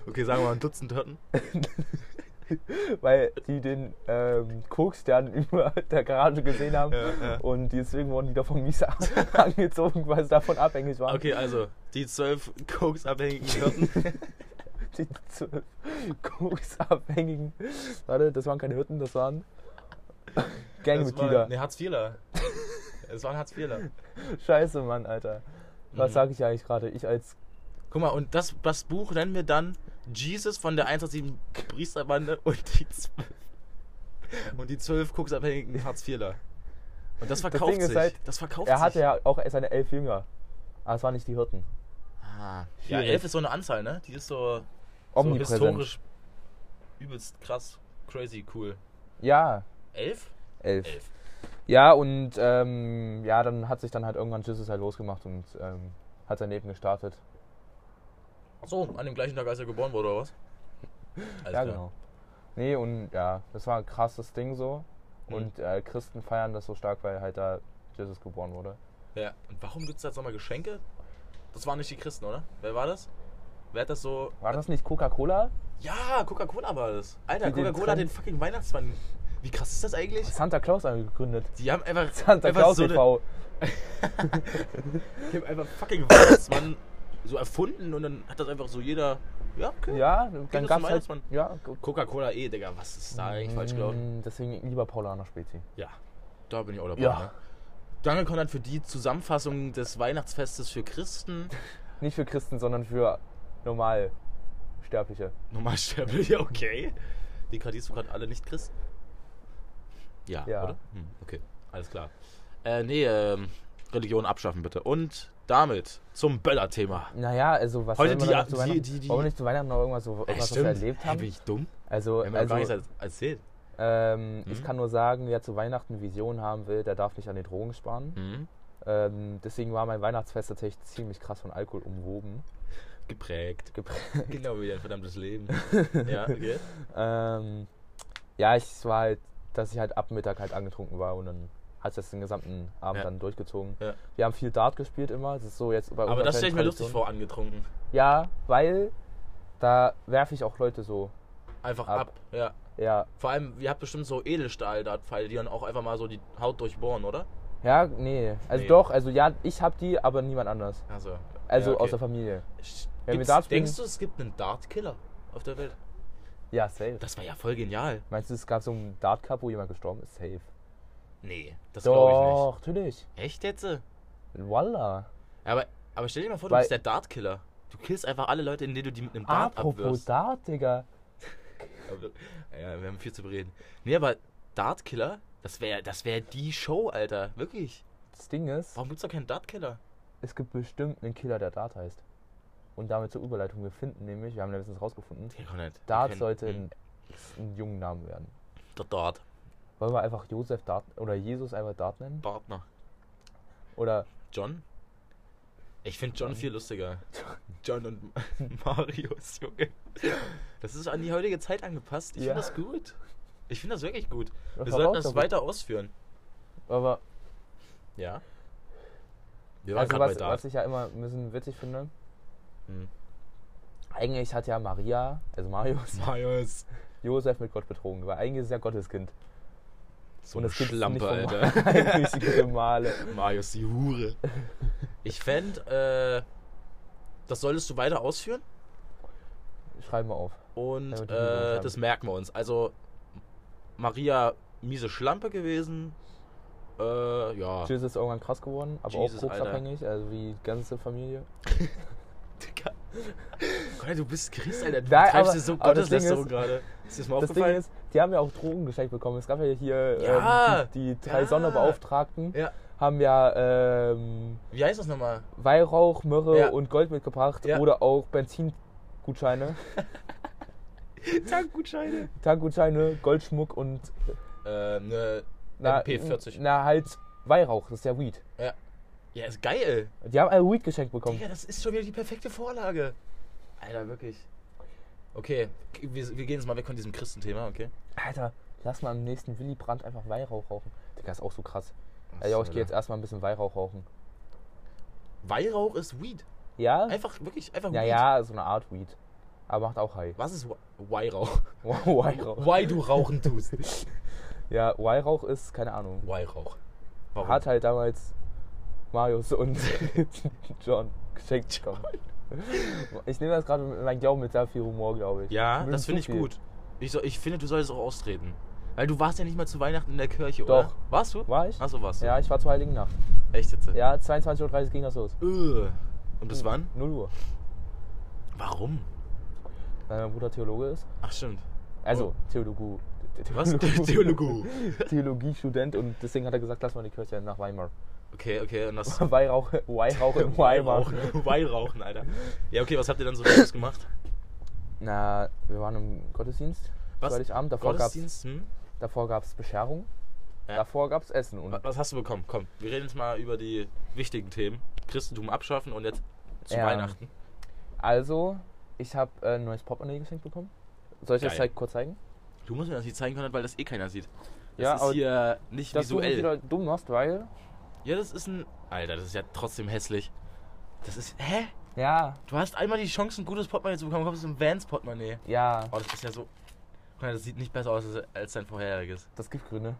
S1: Okay, sagen wir mal ein Dutzend Hirten.
S2: weil die den ähm, Kokstern über der Garage gesehen haben.
S1: Ja, ja.
S2: Und deswegen wurden die davon mies angezogen, weil sie davon abhängig waren.
S1: Okay, also die zwölf Koksabhängigen Hirten.
S2: Die zwölf Koksabhängigen. Warte, das waren keine Hütten, das waren
S1: Das war,
S2: Gangmitglieder.
S1: ne, Hartz IVler. Es waren Hartz IVler.
S2: Scheiße, Mann, Alter. Was
S1: Mhm.
S2: sage ich eigentlich gerade? Ich als
S1: Guck mal, und das, das Buch nennen wir dann Jesus von der 187 Priesterbande und die zwölf, und die zwölf Koksabhängigen Hartz IVler. Und das verkauft
S2: Ding ist
S1: sich.
S2: halt,
S1: das verkauft
S2: er
S1: sich.
S2: hatte ja auch seine elf Jünger. Aber es waren nicht die Hirten.
S1: Ah. Ja, elf ist so eine Anzahl, ne? Die ist so, so historisch übelst krass, crazy, cool.
S2: Ja,
S1: Elf?
S2: elf.
S1: Elf.
S2: Ja, und ähm, ja, dann hat sich dann halt irgendwann Jesus halt losgemacht und ähm, hat sein Leben gestartet.
S1: So, an dem gleichen Tag, als er geboren wurde, oder was? Alles
S2: ja,
S1: klar.
S2: genau. Nee, und ja, das war ein krasses Ding so.
S1: Mhm.
S2: Und äh, Christen feiern das so stark, weil halt da Jesus geboren wurde.
S1: Ja, und warum gibt es jetzt nochmal Geschenke? Das waren nicht die Christen, oder? Wer war das? Wer hat das so.
S2: War das nicht Coca-Cola?
S1: Ja, Coca-Cola war das. Alter, Coca-Cola hat den fucking Weihnachtsmann. Wie krass ist das eigentlich?
S2: Santa Claus gegründet.
S1: Die haben einfach.
S2: Santa
S1: einfach
S2: Claus
S1: so eine,
S2: e.V.
S1: Die haben einfach fucking Weihnachtsmann so erfunden und dann hat das einfach so jeder. Ja, okay.
S2: Ja, dann
S1: zum
S2: gab's halt. Ja,
S1: Coca-Cola eh, Digga, was ist da eigentlich falsch gelaufen?
S2: Mm, Deswegen lieber Paulaner Spezi.
S1: Ja, da bin ich auch dabei.
S2: Ja.
S1: Ne? Danke, Konrad, für die Zusammenfassung des Weihnachtsfestes für Christen.
S2: Nicht für Christen, sondern für Normalsterbliche.
S1: Normalsterbliche, okay. Die gradierst du gerade alle nicht Christen? Ja,
S2: Ja.
S1: oder? Hm, okay, alles klar. Äh, nee, ähm, Religion abschaffen bitte. Und damit zum Böller-Thema.
S2: Naja, also was
S1: Heute die-
S2: noch zu
S1: die- die- die-
S2: wir nicht zu Weihnachten noch irgendwas, so, irgendwas was wir erlebt haben?
S1: bin ich dumm?
S2: Also,
S1: Wir haben also, gar nichts erzählt.
S2: ähm, ich
S1: Mhm.
S2: kann nur sagen, wer zu Weihnachten Visionen haben will, der darf nicht an den Drogen sparen.
S1: Hm?
S2: Ähm, deswegen war mein Weihnachtsfest tatsächlich ziemlich krass von Alkohol umwoben.
S1: Geprägt.
S2: Geprägt.
S1: Genau wie ein verdammtes Leben. ja, okay.
S2: Ähm, ja, ich es war halt, dass ich halt ab Mittag halt angetrunken war und dann hat es den gesamten Abend
S1: Ja.
S2: dann durchgezogen.
S1: Ja.
S2: Wir haben viel Dart gespielt immer. Das ist so jetzt bei
S1: Aber das stelle ich mir lustig vor, angetrunken.
S2: Ja, weil da werfe ich auch Leute so.
S1: Einfach
S2: Ab.
S1: ab. Ja.
S2: Ja,
S1: Vor allem, ihr habt bestimmt so Edelstahl-Pfeile, die dann auch einfach mal so die Haut durchbohren, oder?
S2: ja, nee. Also
S1: Nee.
S2: doch, also ja, ich hab die, aber niemand anders.
S1: Also,
S2: Also
S1: ja, okay.
S2: aus der Familie. Wenn wir Dart
S1: denkst du, es gibt einen Dart-Killer auf der Welt?
S2: Ja, safe.
S1: Das war ja voll genial.
S2: Meinst du, es gab so einen Dart Cup, wo jemand gestorben ist? Safe.
S1: Nee, das glaube ich
S2: Doch, natürlich.
S1: nicht. Echt jetzt?
S2: Voila.
S1: Aber, aber stell dir mal vor, du
S2: Weil-
S1: bist der Dart-Killer. Du killst einfach alle Leute, indem du die mit einem Dart
S2: Apropos
S1: abwirfst.
S2: Dart, Digga.
S1: Aber- Ja, wir haben viel zu bereden. Nee, aber Dart-Killer, das wäre das wär die Show, Alter. Wirklich.
S2: Das Ding ist,
S1: Warum gibt's da keinen Dart-Killer?
S2: es gibt bestimmt einen Killer, der Dart heißt. Und damit zur Überleitung, wir finden nämlich, wir haben letztens rausgefunden,
S1: kann nicht.
S2: Dart sollte
S1: kennt-
S2: ein, ein jungen Namen werden.
S1: Der Dart.
S2: Wollen wir einfach Josef Dart oder Jesus einfach Dart nennen?
S1: Partner.
S2: Oder
S1: John? Ich finde John viel lustiger. John und Marius, Junge. Das ist an die heutige Zeit angepasst. Ich
S2: Ja.
S1: finde das gut. Ich finde das wirklich gut. Wir sollten das weiter ausführen.
S2: aber
S1: Ja. Wir waren
S2: also
S1: gerade
S2: was,
S1: bei Dart.
S2: was ich ja immer ein bisschen witzig finde,
S1: Hm.
S2: eigentlich hat ja Maria, also Marius,
S1: Marius.
S2: Josef mit Gott betrogen, weil eigentlich ist er Gotteskind.
S1: So eine Schlampe, Alter.
S2: eigentlichen Male.
S1: Marius, die Hure. Ich fände, äh, das solltest du weiter ausführen.
S2: Schreiben wir auf.
S1: Und äh, das merken wir uns. Also, Maria, miese Schlampe gewesen. Äh, ja.
S2: Jesus ist irgendwann krass geworden, aber
S1: Jesus,
S2: auch koksabhängig, also wie die ganze Familie.
S1: Digga. Gott, du bist Christ, Alter. Du
S2: Nein,
S1: treibst
S2: aber-
S1: dir so Gotteslästerung gerade. Ist dir das mal
S2: Das Ding
S1: aufgefallen?
S2: ist, die haben ja auch Drogen geschenkt bekommen. Es gab ja hier
S1: Ja.
S2: ähm, die, die drei
S1: Ja.
S2: Sonderbeauftragten,
S1: Ja.
S2: haben ja ähm,
S1: Wie heißt das nochmal?
S2: Weihrauch, Myrrhe
S1: Ja.
S2: und Gold mitgebracht
S1: Ja.
S2: oder auch Benzingutscheine,
S1: Tankgutscheine.
S2: Tankgutscheine, Goldschmuck und
S1: Äh, ne
S2: na,
S1: MP40.
S2: na halt Weihrauch, das ist ja Weed.
S1: Ja, ist geil.
S2: Die haben alle Weed geschenkt bekommen.
S1: Digga, das ist schon wieder die perfekte Vorlage. Alter, wirklich. Okay, wir, wir gehen jetzt mal weg von diesem Christenthema, okay?
S2: Alter, lass mal am nächsten Willy Brandt einfach Weihrauch rauchen. Digga, ist auch so krass.
S1: Was,
S2: Ja, ich gehe
S1: Alter?
S2: jetzt erstmal ein bisschen Weihrauch rauchen.
S1: Weihrauch ist Weed.
S2: Ja?
S1: Einfach, wirklich, einfach
S2: Ja,
S1: Weed.
S2: ja, so eine Art Weed. Aber macht auch High.
S1: Was ist Weihrauch?
S2: Y-Rauch.
S1: Why du rauchen tust.
S2: Ja, Y-Rauch ist, keine Ahnung.
S1: Weihrauch. Warum?
S2: Hat halt damals Marius und John geschenkt bekommen. Ich nehme das gerade mit meinem Glauben mit sehr viel Humor, glaube ich.
S1: ja,
S2: bisschen
S1: das finde ich gut. Ich, so, ich finde, du solltest auch austreten. Weil du warst ja nicht mal zu Weihnachten in der Kirche, oder?
S2: Doch.
S1: Warst du?
S2: War ich?
S1: Achso, warst du.
S2: Ja, ich war zur Heiligen Nacht.
S1: Echt jetzt?
S2: Ja, 22.30 Uhr ging das los.
S1: Und bis wann?
S2: 0 Uhr.
S1: Warum?
S2: Weil mein Bruder Theologe ist.
S1: Ach, stimmt.
S2: Also,
S1: Oh.
S2: Theologu.
S1: Was? Theologo.
S2: Theologiestudent und deswegen hat er gesagt, lass mal die Kirche nach Weimar.
S1: Okay, okay. Und das.
S2: Weihrauch, Weihrauch in Weimar.
S1: Weihrauchen, Alter. Ja, okay, was habt ihr dann so Schönes gemacht?
S2: Na, wir waren im Gottesdienst.
S1: Was?
S2: Heiligabend. Davor gab es
S1: Gottesdienst? Hm?
S2: davor gab's Bescherung.
S1: Ja.
S2: Davor gab es Essen. Und
S1: Wa- Was hast du bekommen? Komm, wir reden jetzt mal über die wichtigen Themen. Christentum abschaffen und jetzt zu
S2: Ja.
S1: Weihnachten.
S2: also, ich habe äh, ein neues Portemonnaie geschenkt bekommen. Soll ich das
S1: Geil.
S2: zeig, kurz zeigen?
S1: Du musst mir das nicht zeigen können, weil das eh keiner sieht. Das
S2: Ja,
S1: ist
S2: aber
S1: hier nicht
S2: Dass du mich
S1: visuell.
S2: wieder dumm machst, weil...
S1: Ja, das ist ein. Alter, das ist ja trotzdem hässlich. Das ist. Hä?
S2: Ja,
S1: Du hast einmal die Chance, ein gutes Portemonnaie zu bekommen, kommst du ein Vans-Portemonnaie.
S2: ja,
S1: Oh, das ist ja so. Guck mal, Das sieht nicht besser aus als- dein vorheriges.
S2: das Giftgrüne.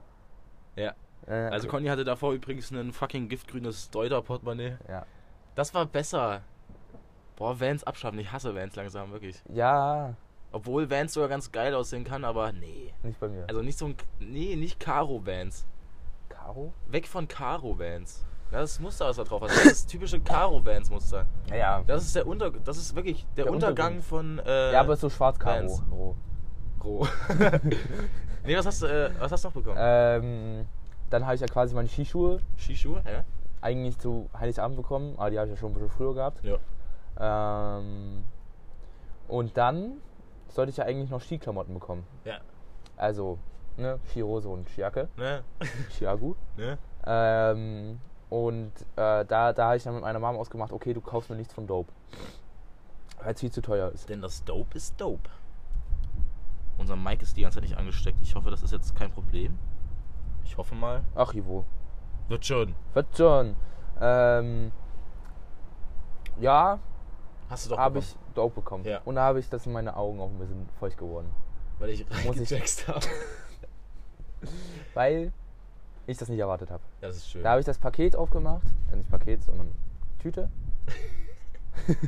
S1: Ja.
S2: Äh,
S1: Also
S2: okay.
S1: Conny hatte davor übrigens ein fucking giftgrünes Deuter-Portemonnaie.
S2: Ja.
S1: Das war besser. Boah, Vans abschaffen. Ich hasse Vans langsam, wirklich.
S2: Ja,
S1: Obwohl Vans sogar ganz geil aussehen kann, aber nee.
S2: nicht bei mir.
S1: Also nicht so ein. Nee, nicht Karo Vans.
S2: Karo?
S1: Weg von Karo Vans. Das Muster, was da drauf hat. Das ist das typische Karo Vans Muster.
S2: Ja.
S1: Das ist der Unter. Das ist wirklich der,
S2: Der
S1: Untergang von. Äh,
S2: Ja, aber es ist so schwarz-Karo.
S1: Vans.
S2: Oh.
S1: Roh. nee, was hast du, äh, was hast du noch bekommen?
S2: Ähm, dann habe ich ja quasi meine Skischuhe
S1: Skischuhe, ja?
S2: eigentlich zu Heiligabend bekommen, aber die habe ich ja schon ein bisschen früher gehabt.
S1: Ja.
S2: Ähm, und dann sollte ich ja eigentlich noch Skiklamotten bekommen.
S1: Ja.
S2: Also, ne, Skihose und Skijacke,
S1: Ne?
S2: Skiagu.
S1: Ne?
S2: Ähm, und äh, da, da habe ich dann mit meiner Mama ausgemacht, okay, du kaufst mir nichts von Dope. Weil es viel zu teuer ist.
S1: Denn das Dope ist Dope. Unser Mic ist die ganze Zeit nicht angesteckt. Ich hoffe, das ist jetzt kein Problem. Ich hoffe mal.
S2: Ach, Ivo.
S1: Wird schon.
S2: Wird schon. Ähm, ja,
S1: Hast du doch
S2: habe ich Dope bekommen.
S1: Ja.
S2: Und da habe ich, das sind meine Augen auch ein bisschen feucht geworden.
S1: Weil ich reingejaxt habe.
S2: Weil ich das nicht erwartet habe.
S1: Das ist schön.
S2: Da habe ich das Paket aufgemacht. Nicht Paket, sondern Tüte.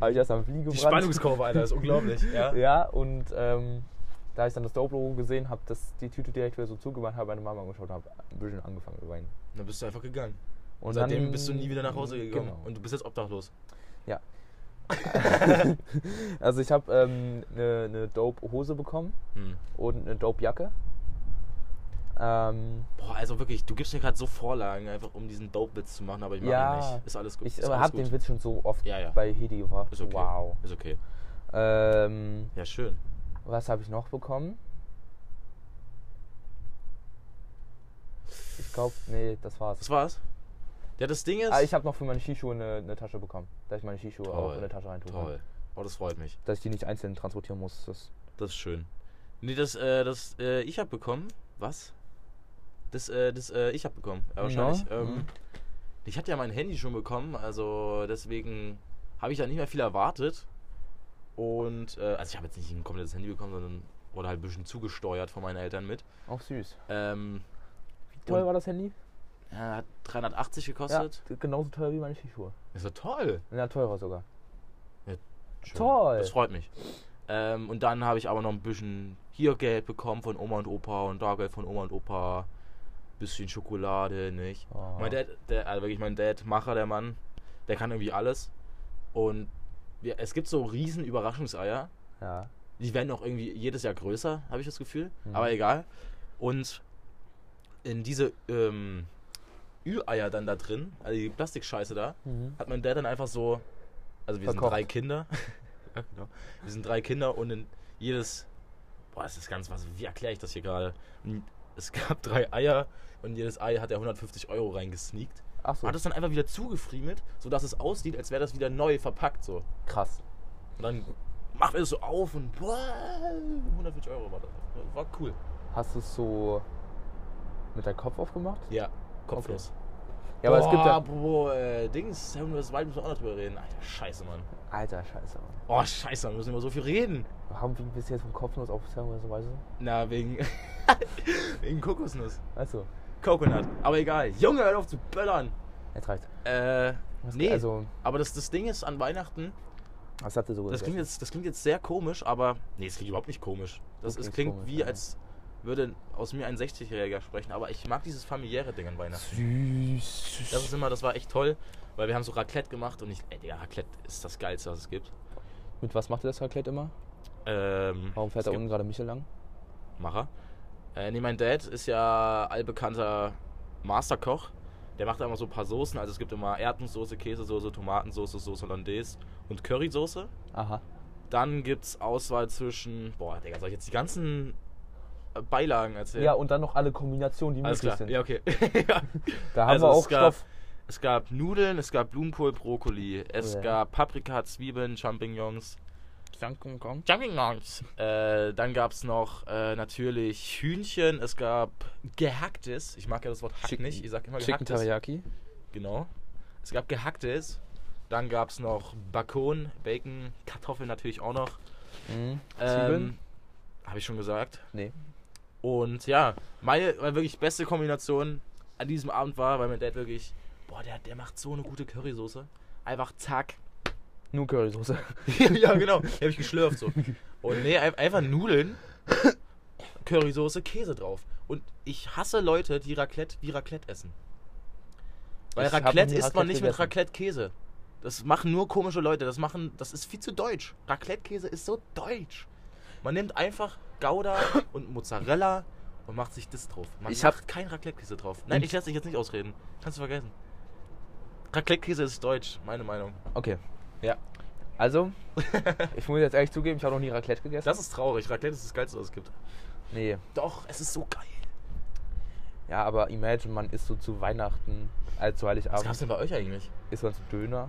S2: habe ich das am Fliegen
S1: die. Spannungskurve, Alter, ist unglaublich. Ja?
S2: Ja, und ähm, da habe ich dann das Dope-Logo gesehen, habe die Tüte direkt wieder so zugemacht, habe meine Mama angeschaut habe ein bisschen angefangen zu weinen.
S1: Dann bist du einfach gegangen.
S2: Und
S1: Und seitdem
S2: dann-
S1: bist du nie wieder nach Hause gegangen.
S2: Genau.
S1: Und du bist jetzt obdachlos.
S2: Also ich habe ähm, eine ne Dope-Hose bekommen
S1: Hm.
S2: und eine Dope-Jacke. Ähm,
S1: Boah, also wirklich, du gibst mir gerade so Vorlagen, einfach um diesen Dope-Witz zu machen, aber ich mache
S2: Ja.
S1: ihn nicht. Ist alles gut.
S2: ich habe den Witz schon so oft
S1: Ja, ja.
S2: bei Hedi gebracht.
S1: Ist okay.
S2: Wow.
S1: Ist okay.
S2: Ähm,
S1: Ja, schön.
S2: was habe ich noch bekommen? Ich glaube, nee, das war's.
S1: Das war's. Ja, das Ding ist.
S2: Ah, ich habe noch für meine Skischuhe eine, eine Tasche bekommen. Dass ich meine Skischuhe auch
S1: Toll,
S2: in eine Tasche reintun kann.
S1: Toll. Oh, das freut mich.
S2: Dass ich die nicht einzeln transportieren muss. Das
S1: Das ist schön. Nee, das, äh, das, äh, ich hab bekommen. Was? Das, äh, das, äh, ich hab bekommen. Ja, wahrscheinlich.
S2: Ja,
S1: Ähm,
S2: mhm.
S1: Ich hatte ja mein Handy schon bekommen, also deswegen habe ich da nicht mehr viel erwartet. Und, äh, also ich habe jetzt nicht ein komplettes Handy bekommen, sondern wurde halt ein bisschen zugesteuert von meinen Eltern mit.
S2: auch süß.
S1: Ähm,
S2: Wie teuer
S1: Und-
S2: war das Handy?
S1: Ja, hat 380
S2: Ja,
S1: gekostet.
S2: genauso teuer wie meine Skischuhe.
S1: Ist ja toll.
S2: Ja, teurer sogar.
S1: Schön.
S2: Toll.
S1: Das freut mich. Ähm, und dann habe ich aber noch ein bisschen hier Geld bekommen von Oma und Opa und da Geld von Oma und Opa. Bisschen Schokolade, nicht?
S2: Oh.
S1: Mein Dad, der, also wirklich mein Dad, Macher, der Mann, der kann irgendwie alles. Und wir, es gibt so riesen Überraschungseier.
S2: Ja.
S1: Die werden auch irgendwie jedes Jahr größer, habe ich das Gefühl.
S2: Mhm.
S1: Aber egal. Und in diese ähm, Ü-Eier dann da drin, also die Plastikscheiße da,
S2: Mhm.
S1: hat mein Dad dann einfach so, also wir
S2: Verkocht.
S1: sind drei Kinder, ja, genau. wir sind drei Kinder und in jedes, boah, das ist ganz was, wie erkläre ich das hier gerade? Es gab drei Eier und jedes Ei hat er 150 Euro reingesneakt.
S2: Ach so,
S1: Hat es dann einfach wieder zugefriemelt, sodass es aussieht, als wäre das wieder neu verpackt so.
S2: krass.
S1: Und dann macht er es so auf und boah, 150 Euro war das. War cool.
S2: Hast du es so mit deinem Kopf aufgemacht?
S1: Ja, kopflos.
S2: Ja, aber es gibt ja.
S1: Boah, äh, Dings, Seven vs. Wild müssen wir auch noch drüber reden. Alter, scheiße, Mann.
S2: Alter, scheiße. Mann.
S1: Oh, scheiße, wir müssen immer so viel reden.
S2: Warum wie bist du jetzt vom Kopfnuss auf Weise?
S1: Na, wegen. wegen Kokosnuss.
S2: Achso,
S1: Coconut. Aber egal. Junge, hör auf zu böllern.
S2: jetzt reicht's.
S1: Äh,
S2: Was-
S1: nee.
S2: Also,
S1: aber das, das Ding ist an Weihnachten,
S2: was habt ihr so
S1: das klingt, jetzt, das klingt jetzt sehr komisch, aber. Nee, es klingt überhaupt nicht komisch. Das
S2: Du
S1: ist, klingt
S2: komisch,
S1: wie,
S2: ja.
S1: als würde aus mir ein 60-Jähriger sprechen. Aber ich mag dieses familiäre Ding an Weihnachten.
S2: Süß.
S1: Das ist immer, das war echt toll, weil wir haben so Raclette gemacht und ich, ey, Digga, Raclette ist das Geilste, was es gibt.
S2: Mit was macht ihr das Raclette immer?
S1: Ähm,
S2: Warum fährt da unten gerade Michel lang?
S1: Macher. Äh, nee, mein Dad ist ja allbekannter Masterkoch. Der macht immer so ein paar Soßen. Also es gibt immer Erdnusssoße, Käsesoße, Tomatensoße, Soße Hollandaise und Currysoße.
S2: Aha.
S1: Dann gibt's Auswahl zwischen. Boah, Digga, soll ich jetzt die ganzen Beilagen erzählen?
S2: Ja, und dann noch alle Kombinationen, die
S1: alles
S2: möglich
S1: klar.
S2: sind.
S1: Ja, okay. ja.
S2: Da haben
S1: Also
S2: wir
S1: es
S2: auch
S1: gab-
S2: Stoff.
S1: Es gab Nudeln, es gab Blumenkohl, Brokkoli, es
S2: Ja.
S1: gab Paprika, Zwiebeln, Champignons. Champignons. Äh, dann gab es noch äh, natürlich Hühnchen, es gab gehacktes. Ich mag ja das Wort Hack
S2: Chicken-
S1: nicht, ich sag immer
S2: Chicken
S1: gehacktes.
S2: Teriyaki.
S1: Genau. Es gab gehacktes. Dann gab es noch Bacon, Bacon, Kartoffeln natürlich auch noch.
S2: Mhm.
S1: Ähm,
S2: Zwiebeln?
S1: Habe ich schon gesagt.
S2: Nee.
S1: Und ja, meine, meine wirklich beste Kombination an diesem Abend war, weil mein Dad wirklich, boah, der, der macht so eine gute Currysoße. Einfach zack.
S2: Nur Currysoße.
S1: ja, genau. Die habe ich geschlürft so. Und nee, ein- einfach Nudeln, Currysoße, Käse drauf. Und ich hasse Leute, die Raclette wie Raclette essen. Weil
S2: Ich
S1: Raclette isst man nicht mit
S2: gegessen.
S1: Raclette-Käse. Das machen nur komische Leute. Das machen, das ist viel zu deutsch. Raclette-Käse ist so deutsch. Man nimmt einfach Gouda und Mozzarella und macht sich das drauf. Man
S2: Ich hab-
S1: kein Raclette-Käse drauf. Nein, ich lasse dich jetzt nicht ausreden. Kannst du vergessen. Raclette-Käse ist deutsch, meine Meinung.
S2: Okay.
S1: Ja.
S2: Also, ich muss jetzt ehrlich zugeben, ich habe noch nie Raclette gegessen.
S1: Das ist traurig. Raclette ist das Geilste, was es gibt.
S2: nee.
S1: Doch, es ist so geil.
S2: Ja, aber imagine, man isst so zu Weihnachten, also zu
S1: Was
S2: Heiligabend,
S1: gab's denn bei euch eigentlich?
S2: isst man so Döner.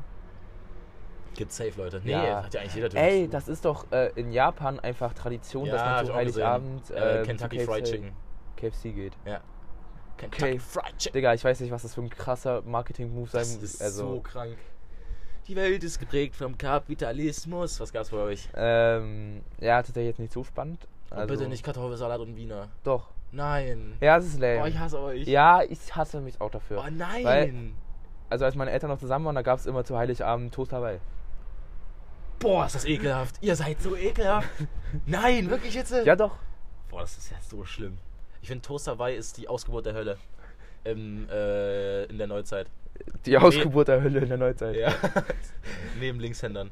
S1: Gibt safe, Leute. Nee,
S2: Ja.
S1: das hat ja eigentlich jeder
S2: Ey, das ist doch äh, in Japan einfach Tradition, dass
S1: Ja,
S2: man
S1: hab
S2: zu. Heiligabend
S1: äh,
S2: ähm,
S1: Kentucky
S2: zu
S1: Fried
S2: KFC
S1: Chicken.
S2: KFC geht.
S1: Ja. Kentucky
S2: Okay.
S1: Fried Chicken.
S2: Digga, ich weiß nicht, was das für ein krasser Marketing-Move sein
S1: Das
S2: muss.
S1: ist
S2: Also,
S1: so krank. Die Welt ist geprägt vom Kapitalismus. Was gab's bei euch?
S2: ähm, ja, tatsächlich jetzt nicht so spannend. Also,
S1: bitte nicht Kartoffelsalat und Wiener.
S2: Doch.
S1: Nein.
S2: Ja, es ist lame.
S1: Oh, ich hasse euch.
S2: ja, ich hasse mich auch dafür.
S1: Oh nein.
S2: Weil- Also als meine Eltern noch zusammen waren, da gab es immer zu Heiligabend Toast Hawaii.
S1: Boah, ist das ekelhaft. Ihr seid so ekelhaft. nein, wirklich jetzt?
S2: Ja doch.
S1: Boah, das ist ja so schlimm. Ich finde, Toast Hawaii ist die Ausgeburt der Hölle. Im, äh, in der Neuzeit.
S2: Die Ausgeburt der Hölle in der Neuzeit.
S1: Ja. Neben Linkshändern.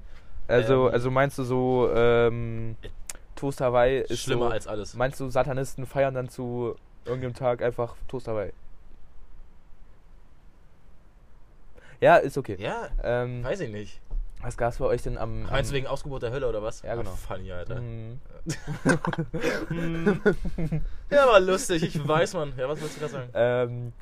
S2: Also,
S1: Ähm,
S2: also meinst du so, ähm, Toast Hawaii ist
S1: Schlimmer
S2: so,
S1: als alles.
S2: Meinst du, Satanisten feiern dann zu irgendeinem Tag einfach Toast Hawaii? Ja, ist okay.
S1: Ja,
S2: Ähm,
S1: weiß ich nicht.
S2: Was gab's bei euch denn am.
S1: Meinst du
S2: am
S1: wegen Ausgeburt der Hölle oder was?
S2: Ja, genau.
S1: Ah, funny, Alter.
S2: Mm,
S1: Ja, war lustig, ich weiß, Mann. Ja, was wolltest du da sagen?
S2: ähm,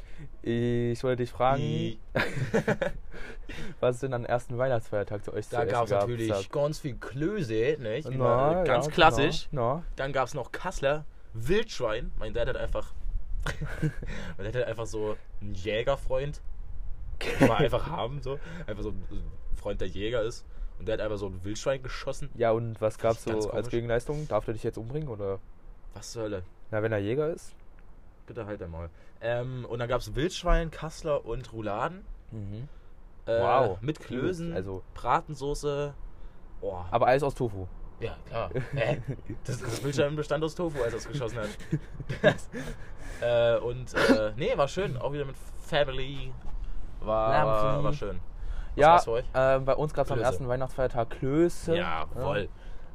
S2: ich wollte dich fragen, was denn am ersten Weihnachtsfeiertag zu euch
S1: Da gab es natürlich ganz viel Klöße, nicht?
S2: Na,
S1: man- ganz
S2: ja,
S1: klassisch.
S2: Na, na.
S1: Dann gab es noch Kassler, Wildschwein. Mein Dad hat einfach. mein Dad hat einfach so einen Jägerfreund. Kann man einfach haben, so. Einfach so Freund, der Jäger ist. Und der hat einfach so ein Wildschwein geschossen.
S2: Ja, und was gab's
S1: Ganz
S2: so als
S1: komisch.
S2: Gegenleistung? Darf er dich jetzt umbringen oder?
S1: Was zur Hölle?
S2: Na, wenn er Jäger ist?
S1: Bitte halt einmal. Ähm, und dann gab es Wildschwein, Kassler und Rouladen.
S2: Mhm.
S1: Äh,
S2: Wow.
S1: Mit Klößen,
S2: Also-
S1: Bratensoße. Boah.
S2: Aber alles aus Tofu.
S1: Ja, klar. Hä? Das, das Wildschwein bestand aus Tofu, als er es geschossen hat. äh, und, äh, nee, war schön. Auch wieder mit Family. War, war schön. Was
S2: ja, ähm, bei uns gab es am ersten Weihnachtsfeiertag Klöße.
S1: Ja, voll.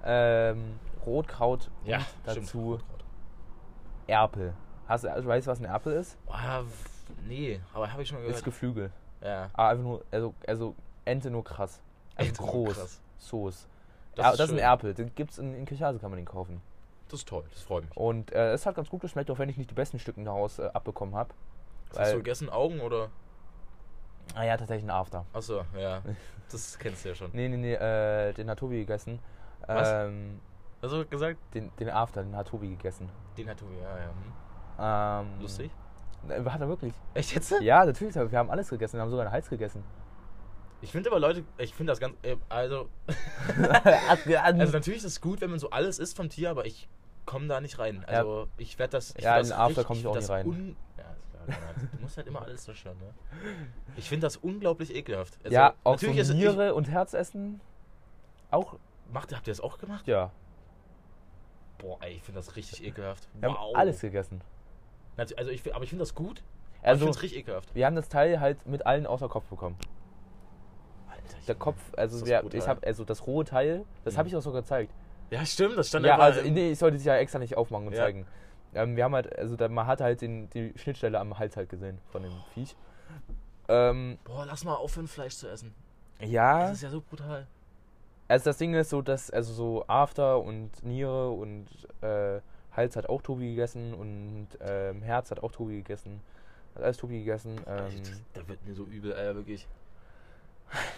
S2: Ähm, Rotkraut
S1: Ja,
S2: und
S1: stimmt.
S2: dazu Erpel. Hast du, also, weißt du, was ein Erpel ist?
S1: Ah, nee, aber habe ich schon
S2: Ist
S1: gehört.
S2: Geflügel.
S1: ja.
S2: Ah, einfach nur, also, also Ente nur krass. Also
S1: Ente
S2: groß.
S1: krass.
S2: Soße.
S1: Das
S2: ja,
S1: ist
S2: das ist ein. Erpel. Den gibt's in, in Kirchhase, kann man den kaufen.
S1: Das ist toll, das freut mich.
S2: Und äh, es hat ganz gut geschmeckt, auch wenn ich nicht die besten Stücken daraus äh, abbekommen habe.
S1: Was hast du gegessen? Augen oder?
S2: Ah ja, tatsächlich ein After.
S1: Achso, ja. Das kennst du ja schon.
S2: Nee, nee, nee, äh, den hat Tobi gegessen.
S1: Was?
S2: Ähm,
S1: Hast du gesagt?
S2: den, den After, den hat Tobi gegessen.
S1: Den hat Tobi, ja, ja. Hm.
S2: Ähm,
S1: Lustig?
S2: Äh, Hat er wirklich?
S1: Echt jetzt?
S2: Ja, natürlich. Wir haben alles gegessen. Wir haben sogar einen Hals gegessen.
S1: Ich finde aber Leute, ich finde das ganz. Äh, also,
S2: also,
S1: natürlich ist es gut, wenn man so alles isst vom Tier, aber ich komme da nicht rein. Also ich werde das. Ich
S2: Ja, in After
S1: richtig-
S2: komm ich auch nicht rein.
S1: Konrad. du musst halt immer alles zerstören, ne? Ich finde das unglaublich ekelhaft. Also,
S2: ja, auch so
S1: natürlich ist es-
S2: Niere und Herz essen. Auch,
S1: Ich, macht, habt ihr das auch gemacht?
S2: ja.
S1: Boah, ey, ich finde das richtig ekelhaft.
S2: Wir haben alles gegessen.
S1: Also ich, aber ich finde das gut.
S2: Also,
S1: ich finde es richtig ekelhaft.
S2: wir haben das Teil halt mit allen außer Kopf bekommen.
S1: Alter,
S2: Der
S1: Junge.
S2: Kopf, also, wir,
S1: brutal.
S2: ich hab, also das rohe Teil, das
S1: Mhm.
S2: habe ich auch sogar gezeigt.
S1: Ja, stimmt, das stand
S2: Ja, also, nee, ich sollte es ja extra nicht aufmachen und
S1: Ja.
S2: zeigen. Ähm, wir haben halt, also da, man hat halt den, die Schnittstelle am Hals halt gesehen von dem Viech. Ähm,
S1: Boah, lass mal aufhören, Fleisch zu essen.
S2: ja,
S1: Das ist ja so brutal.
S2: also das Ding ist so, dass, also so After und Niere und äh, Hals hat auch Tobi gegessen und ähm, Herz hat auch Tobi gegessen. Hat alles Tobi gegessen. Ähm,
S1: Alter, da wird mir so übel, äh, wirklich.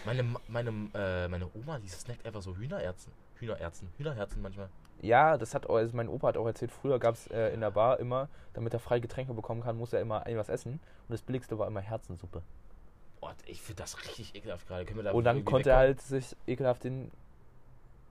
S1: Meine, meine, äh, meine Oma, die snackt einfach so Hühnererzen. Hühnererzen. Hühnerherzen manchmal.
S2: Ja, das hat also mein Opa hat auch erzählt, früher gab es äh, in der Bar immer, damit er freie Getränke bekommen kann, muss er immer irgendwas essen. Und das billigste war immer Herzensuppe.
S1: Boah, ich finde das richtig ekelhaft gerade. Können wir da
S2: Und dann konnte er halt sich ekelhaft den,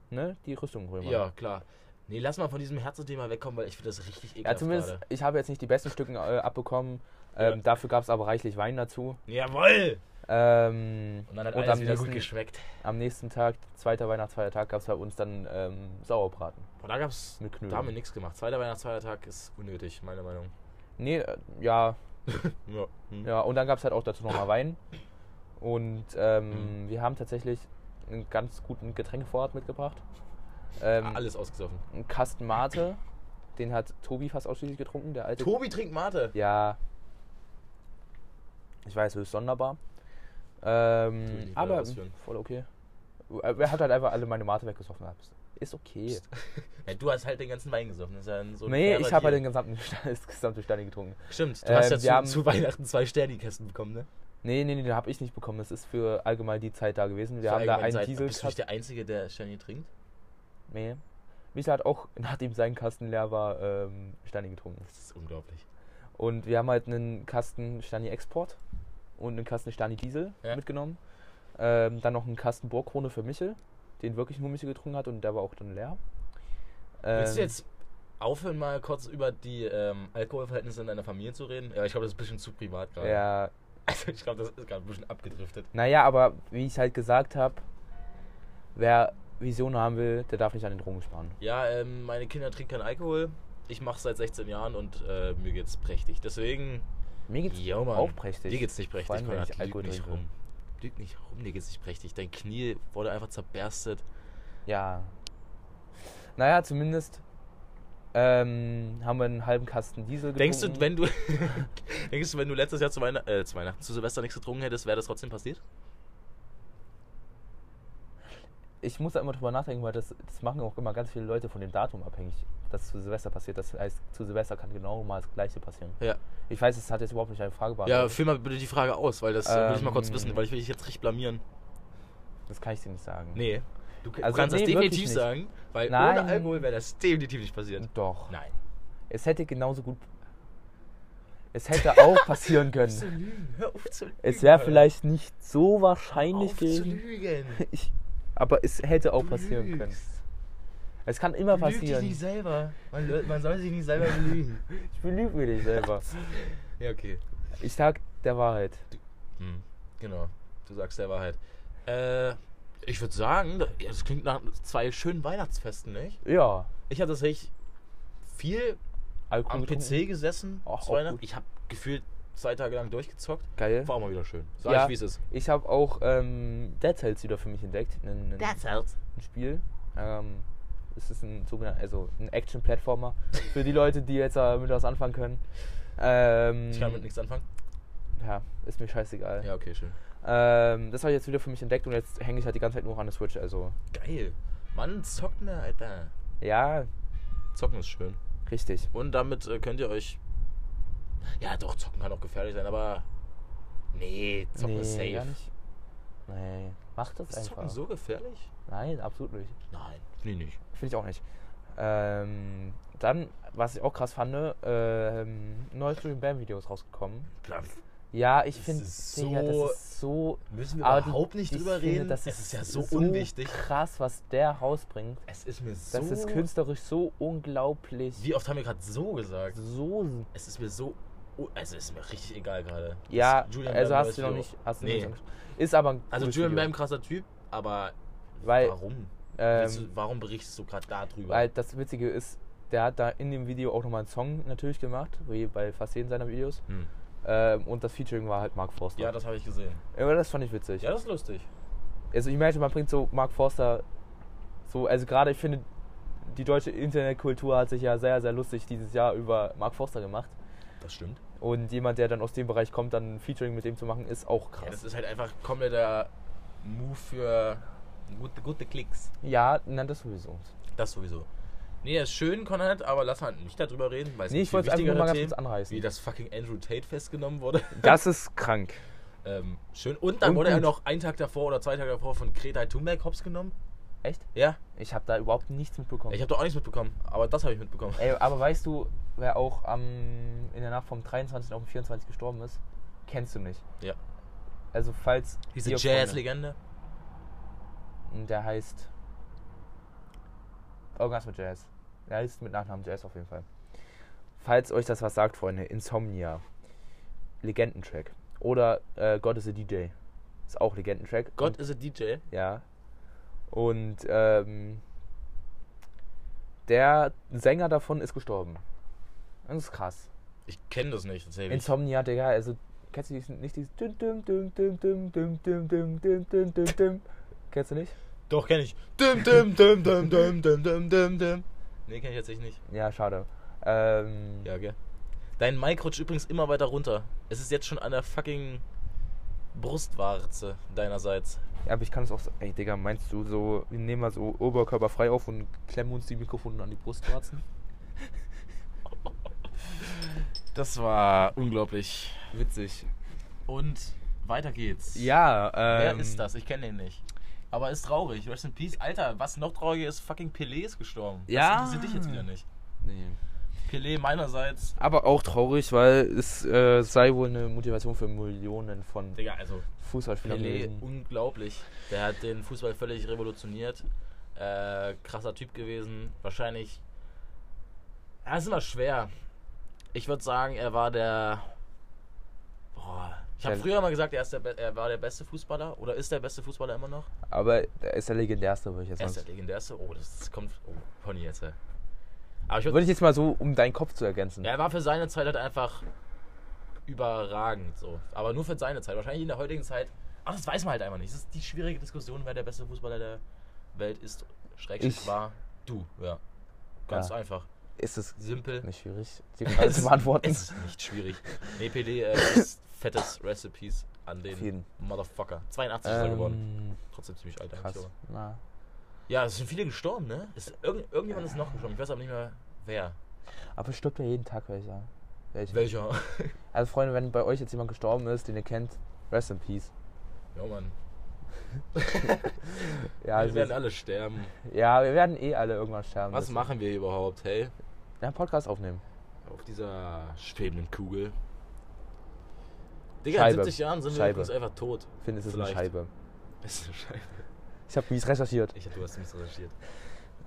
S2: ne, die Rüstung holen.
S1: Ja, klar. Nee, lass mal von diesem Herzenthema wegkommen, weil ich finde das richtig
S2: Ja,
S1: ekelhaft
S2: zumindest,
S1: gerade.
S2: ich habe jetzt nicht die besten Stücken äh, abbekommen.
S1: Ja.
S2: Ähm, Dafür gab es aber reichlich Wein dazu.
S1: Jawoll!
S2: Ähm,
S1: Und dann hat
S2: Und
S1: alles wieder gut
S2: nächsten-
S1: geschmeckt.
S2: am nächsten Tag, zweiter Weihnachtsfeiertag, gab es bei uns dann ähm, Sauerbraten
S1: Boah, da gab's.
S2: mit Knödeln.
S1: Da haben wir nichts gemacht. Zweiter Weihnachtsfeiertag ist unnötig, meiner Meinung.
S2: Nee, äh, ja,
S1: Ja. Hm.
S2: ja. Und dann gab es halt auch dazu nochmal Wein. Und ähm,
S1: Mhm.
S2: wir haben tatsächlich einen ganz guten Getränkevorrat mitgebracht. Ähm,
S1: Alles ausgesoffen.
S2: Ein Kasten Mate, den hat Tobi fast ausschließlich getrunken, der alte.
S1: Tobi trinkt Mate.
S2: Ja. Ich weiß, höchst sonderbar. Ähm, aber voll okay. Er hat halt einfach alle meine Mate weggesoffen. Ist okay.
S1: Ja, du hast halt den ganzen Wein gesoffen. Das ist ja so
S2: nee, ich habe halt den gesamten, das gesamte Steine getrunken.
S1: Stimmt, du
S2: Ähm,
S1: hast ja zu,
S2: haben-
S1: zu Weihnachten zwei Sterni-Kästen bekommen, ne?
S2: Nee, nee, nee, den habe ich nicht bekommen. Das ist für allgemein die Zeit da gewesen. Wir
S1: Für
S2: haben da einen
S1: Zeit.
S2: Diesel
S1: Bist du nicht der Einzige, der Sterni trinkt?
S2: Nee. Micha hat auch, nachdem sein Kasten leer war, ähm, Steine getrunken.
S1: Das ist unglaublich.
S2: Und wir haben halt einen Kasten Stani Export und einen Kasten Stani Diesel
S1: Ja.
S2: mitgenommen. Ähm, dann noch einen Kasten Burgkrone für Michel, den wirklich nur Michel getrunken hat und der war auch dann leer.
S1: Willst du
S2: Ähm,
S1: jetzt aufhören, mal kurz über die ähm, Alkoholverhältnisse in deiner Familie zu reden? Ja, ich glaube, das ist ein bisschen zu privat gerade.
S2: Ja,
S1: Also, ich glaube, das ist gerade ein bisschen abgedriftet.
S2: naja, aber wie ich halt gesagt habe, wer Visionen haben will, der darf nicht an den Drogen sparen.
S1: Ja, ähm, meine Kinder trinken keinen Alkohol. Ich mache seit 16 Jahren und äh, mir geht's prächtig. Deswegen,
S2: Mir geht's
S1: Jo,
S2: auch prächtig.
S1: dir geht's nicht
S2: Vor
S1: prächtig,
S2: allem, wenn
S1: Konrad.
S2: ich Alkohol
S1: nicht rum. Lüg nicht rum, dir geht's nicht prächtig. Dein Knie wurde einfach zerberstet.
S2: Ja. Naja, zumindest ähm, haben wir einen halben Kasten Diesel getrunken.
S1: Denkst du, wenn du denkst du, wenn du letztes Jahr zu, Weihn äh, zu Weihnachten, zu Silvester nichts getrunken hättest, wäre das trotzdem passiert?
S2: Ich muss da immer drüber nachdenken, weil das, das machen auch immer ganz viele Leute von dem Datum abhängig, dass zu Silvester passiert. Das heißt, zu Silvester kann genau mal das Gleiche passieren.
S1: Ja.
S2: Ich weiß, es hat jetzt überhaupt nicht eine Frage
S1: Ja,
S2: beantwortet.
S1: füll mal bitte die Frage aus, weil das äh, will ich mal kurz
S2: Ähm,
S1: wissen, weil ich will dich jetzt richtig blamieren.
S2: Das kann ich dir nicht sagen.
S1: Nee. Du,
S2: Also,
S1: kannst
S2: nee,
S1: das definitiv
S2: nicht.
S1: sagen, weil
S2: Nein.
S1: ohne Alkohol wäre das definitiv nicht passiert.
S2: Doch.
S1: Nein.
S2: Es hätte genauso gut. Es hätte auch passieren können.
S1: lügen. Hör auf zu lügen.
S2: Es wäre vielleicht nicht so wahrscheinlich
S1: auf zu
S2: gewesen.
S1: lügen.
S2: Ich, aber es hätte auch
S1: Du
S2: passieren können.
S1: lügst.
S2: Es kann immer
S1: Du lügst dich
S2: passieren.
S1: nicht selber. Man, man soll sich nicht selber belügen.
S2: Ich belüge mich nicht selber.
S1: ja, okay.
S2: Ich sag der Wahrheit.
S1: Hm, genau. Du sagst der Wahrheit. Äh, ich würde sagen, das klingt nach zwei schönen Weihnachtsfesten, nicht?
S2: Ja.
S1: Ich hatte tatsächlich viel
S2: Alkohol
S1: am. PC gesessen.
S2: Ach.
S1: Ich habe gefühlt zwei Tage lang durchgezockt.
S2: Geil.
S1: War auch mal wieder schön. Sag
S2: Ja.
S1: ich, wie es ist.
S2: Ich habe auch ähm, Dead Cells wieder für mich entdeckt. Ein, ein,
S1: halt.
S2: ein Spiel. Ähm, es ist ein sogenannter, also ein Action-Plattformer. für die Leute, die jetzt damit was anfangen können. Ähm,
S1: Ich kann mit nichts anfangen.
S2: Ja, ist mir scheißegal.
S1: Ja, okay, schön.
S2: Ähm, das habe ich jetzt wieder für mich entdeckt und jetzt hänge ich halt die ganze Zeit nur an der Switch. Also,
S1: Geil. Mann, zockt mehr, Alter.
S2: ja,
S1: Zocken ist schön.
S2: richtig.
S1: Und damit äh, könnt ihr euch. Ja, doch, zocken kann auch gefährlich sein, aber. Nee, zocken ist safe.
S2: gar nicht. Nee, macht das
S1: Ist
S2: einfach.
S1: zocken so gefährlich?
S2: Nein, absolut nicht.
S1: Nein, finde ich nicht.
S2: Finde ich auch nicht. Ähm, dann, was ich auch krass fand, ähm, neues Julian Bam Video ist rausgekommen. Ja, ich finde,
S1: ist
S2: Digga,
S1: so-
S2: das ist so.
S1: Müssen wir überhaupt nicht
S2: ich
S1: drüber
S2: finde,
S1: reden?
S2: Das
S1: es ist ja so,
S2: so
S1: unwichtig.
S2: krass, was der rausbringt.
S1: Es ist mir so.
S2: Das ist künstlerisch so unglaublich.
S1: Wie oft haben wir gerade so gesagt?
S2: So.
S1: Es ist mir so. Oh, es ist mir richtig egal gerade.
S2: Ja,
S1: Julian
S2: also
S1: Bam
S2: hast du noch nicht. Hast
S1: Nee.
S2: nicht ist aber ein
S1: Also Julian Bam krasser Typ, aber
S2: Weil,
S1: warum?
S2: Ähm,
S1: du, warum berichtest du gerade darüber?
S2: weil das Witzige ist, der hat da in dem Video auch nochmal einen Song natürlich gemacht, wie bei fast jedem seiner Videos.
S1: Hm.
S2: Ähm, und das Featuring war halt Mark Forster.
S1: Ja, das habe ich gesehen.
S2: Aber das fand ich witzig.
S1: Ja, das ist lustig.
S2: Also ich merke, man bringt so Mark Forster so, also gerade ich finde, die deutsche Internetkultur hat sich ja sehr, sehr lustig dieses Jahr über Mark Forster gemacht.
S1: Das stimmt.
S2: Und jemand, der dann aus dem Bereich kommt, dann ein Featuring mit dem zu machen, ist auch
S1: Ja, das
S2: krass.
S1: ist halt einfach kompletter Move für gute, gute Klicks.
S2: Ja, nein, das sowieso.
S1: Das sowieso. Nee, ist schön, Konrad, aber lass halt nicht darüber reden, weil es
S2: Nee, ich wollte einfach mal ganz kurz anreißen.
S1: wie das fucking Andrew Tate festgenommen wurde.
S2: Das ist krank.
S1: ähm, schön. Und dann
S2: Und
S1: wurde er noch einen Tag davor oder zwei Tage davor von Greta Thunberg hops genommen.
S2: Echt?
S1: Ja,
S2: Ich habe da überhaupt nichts mitbekommen.
S1: ich habe doch auch nichts mitbekommen, aber das habe ich mitbekommen.
S2: Ey, aber weißt du, wer auch am, in der Nacht vom 23. auf den 24. gestorben ist? Kennst du nicht.
S1: Ja.
S2: Also falls...
S1: Diese Jazz-Legende.
S2: Der heißt... Irgendwas mit Jazz. Der heißt mit Nachnamen Jazz auf jeden Fall. Falls euch das was sagt, Freunde, Insomnia. Legendentrack. Oder äh, God is a DJ. Ist auch Legendentrack.
S1: Gott
S2: Und,
S1: ist ein DJ.
S2: Ja. Und ähm, der Sänger davon ist gestorben. Das ist krass.
S1: Ich kenne das nicht, tatsächlich.
S2: Insomnia, Digga, also kennst du diesen, nicht dieses düm, düm, düm, düm, düm, düm, düm, düm, düm, düm, düm, düm. Kennst du nicht?
S1: Doch, kenne ich. Dum, dum, dum, dum, dum, dum, dum, dum, dum. Nee, kenne ich tatsächlich nicht.
S2: Ja, schade. Ähm,
S1: Ja, gell. Dein Mic rutscht übrigens immer weiter runter. Es ist jetzt schon an der fucking Brustwarze deinerseits.
S2: ja, aber ich kann es auch so. Ey, Digga, meinst du so, wir nehmen mal so Oberkörper frei auf und klemmen uns die Mikrofone an die Brustwarzen?
S1: Das war unglaublich.
S2: Witzig.
S1: Und weiter geht's.
S2: Ja, ähm.
S1: Wer ist das? Ich kenne den nicht. Aber ist traurig. Rest in Peace. Alter, was noch trauriger ist, fucking Pelé ist gestorben.
S2: Ja.
S1: Das interessiert dich jetzt wieder nicht.
S2: Nee.
S1: Pelé meinerseits.
S2: Aber auch traurig, weil es äh, sei wohl eine Motivation für Millionen von
S1: Digga, also
S2: Fußballspielern
S1: Pelé, unglaublich. Der hat den Fußball völlig revolutioniert. Äh, krasser Typ gewesen. Wahrscheinlich. Ja, ist immer schwer. Ich würde sagen, er war der. Boah. Ich habe früher mal gesagt, er, ist der, Be- er war der beste Fußballer. Oder ist der beste Fußballer immer noch?
S2: Aber er ist der legendärste, würde ich jetzt
S1: Er
S2: mal
S1: ist der
S2: sagen.
S1: legendärste. Oh, das, kommt. Oh, Pony jetzt. ey. Aber ich würde
S2: Würde ich jetzt mal so, um deinen Kopf zu ergänzen.
S1: Ja, er war für seine Zeit halt einfach überragend so. Aber nur für seine Zeit. Wahrscheinlich in der heutigen Zeit. Ach, das weiß man halt einfach nicht. Das ist die schwierige Diskussion, wer der beste Fußballer der Welt ist. Schrägstrich
S2: Ich.
S1: war. Du, ja. Ganz
S2: Ja.
S1: einfach.
S2: Ist es
S1: Simpel.
S2: nicht schwierig, die Frage zu beantworten?
S1: Es ist nicht schwierig. Nee, PD äh, ist fettes Recipes an den
S2: jeden.
S1: Motherfucker. 82 ist er geworden.
S2: Ähm,
S1: Trotzdem ziemlich alt eigentlich.
S2: krass.
S1: aber-
S2: Na.
S1: Ja, es sind viele gestorben, ne? Ist, irgend, irgendjemand ist noch gestorben. Ich weiß aber nicht mehr wer.
S2: Aber es stirbt ja jeden Tag welcher. Welche.
S1: Welcher?
S2: Also Freunde, wenn bei euch jetzt jemand gestorben ist, den ihr kennt, rest in peace.
S1: ja, Mann.
S2: Ja,
S1: Wir
S2: also,
S1: werden alle sterben.
S2: ja, wir werden eh alle irgendwann sterben.
S1: Was machen wir überhaupt, hey?
S2: Ja, Podcast aufnehmen.
S1: Auf dieser schwebenden Kugel. Digga,
S2: Scheibe.
S1: in 70 Jahren sind wir
S2: Scheibe.
S1: übrigens einfach tot.
S2: Ich finde, es ist
S1: Vielleicht.
S2: eine Scheibe.
S1: Ist eine Scheibe.
S2: Ich habe mies recherchiert.
S1: Ich hab, du hast mich recherchiert.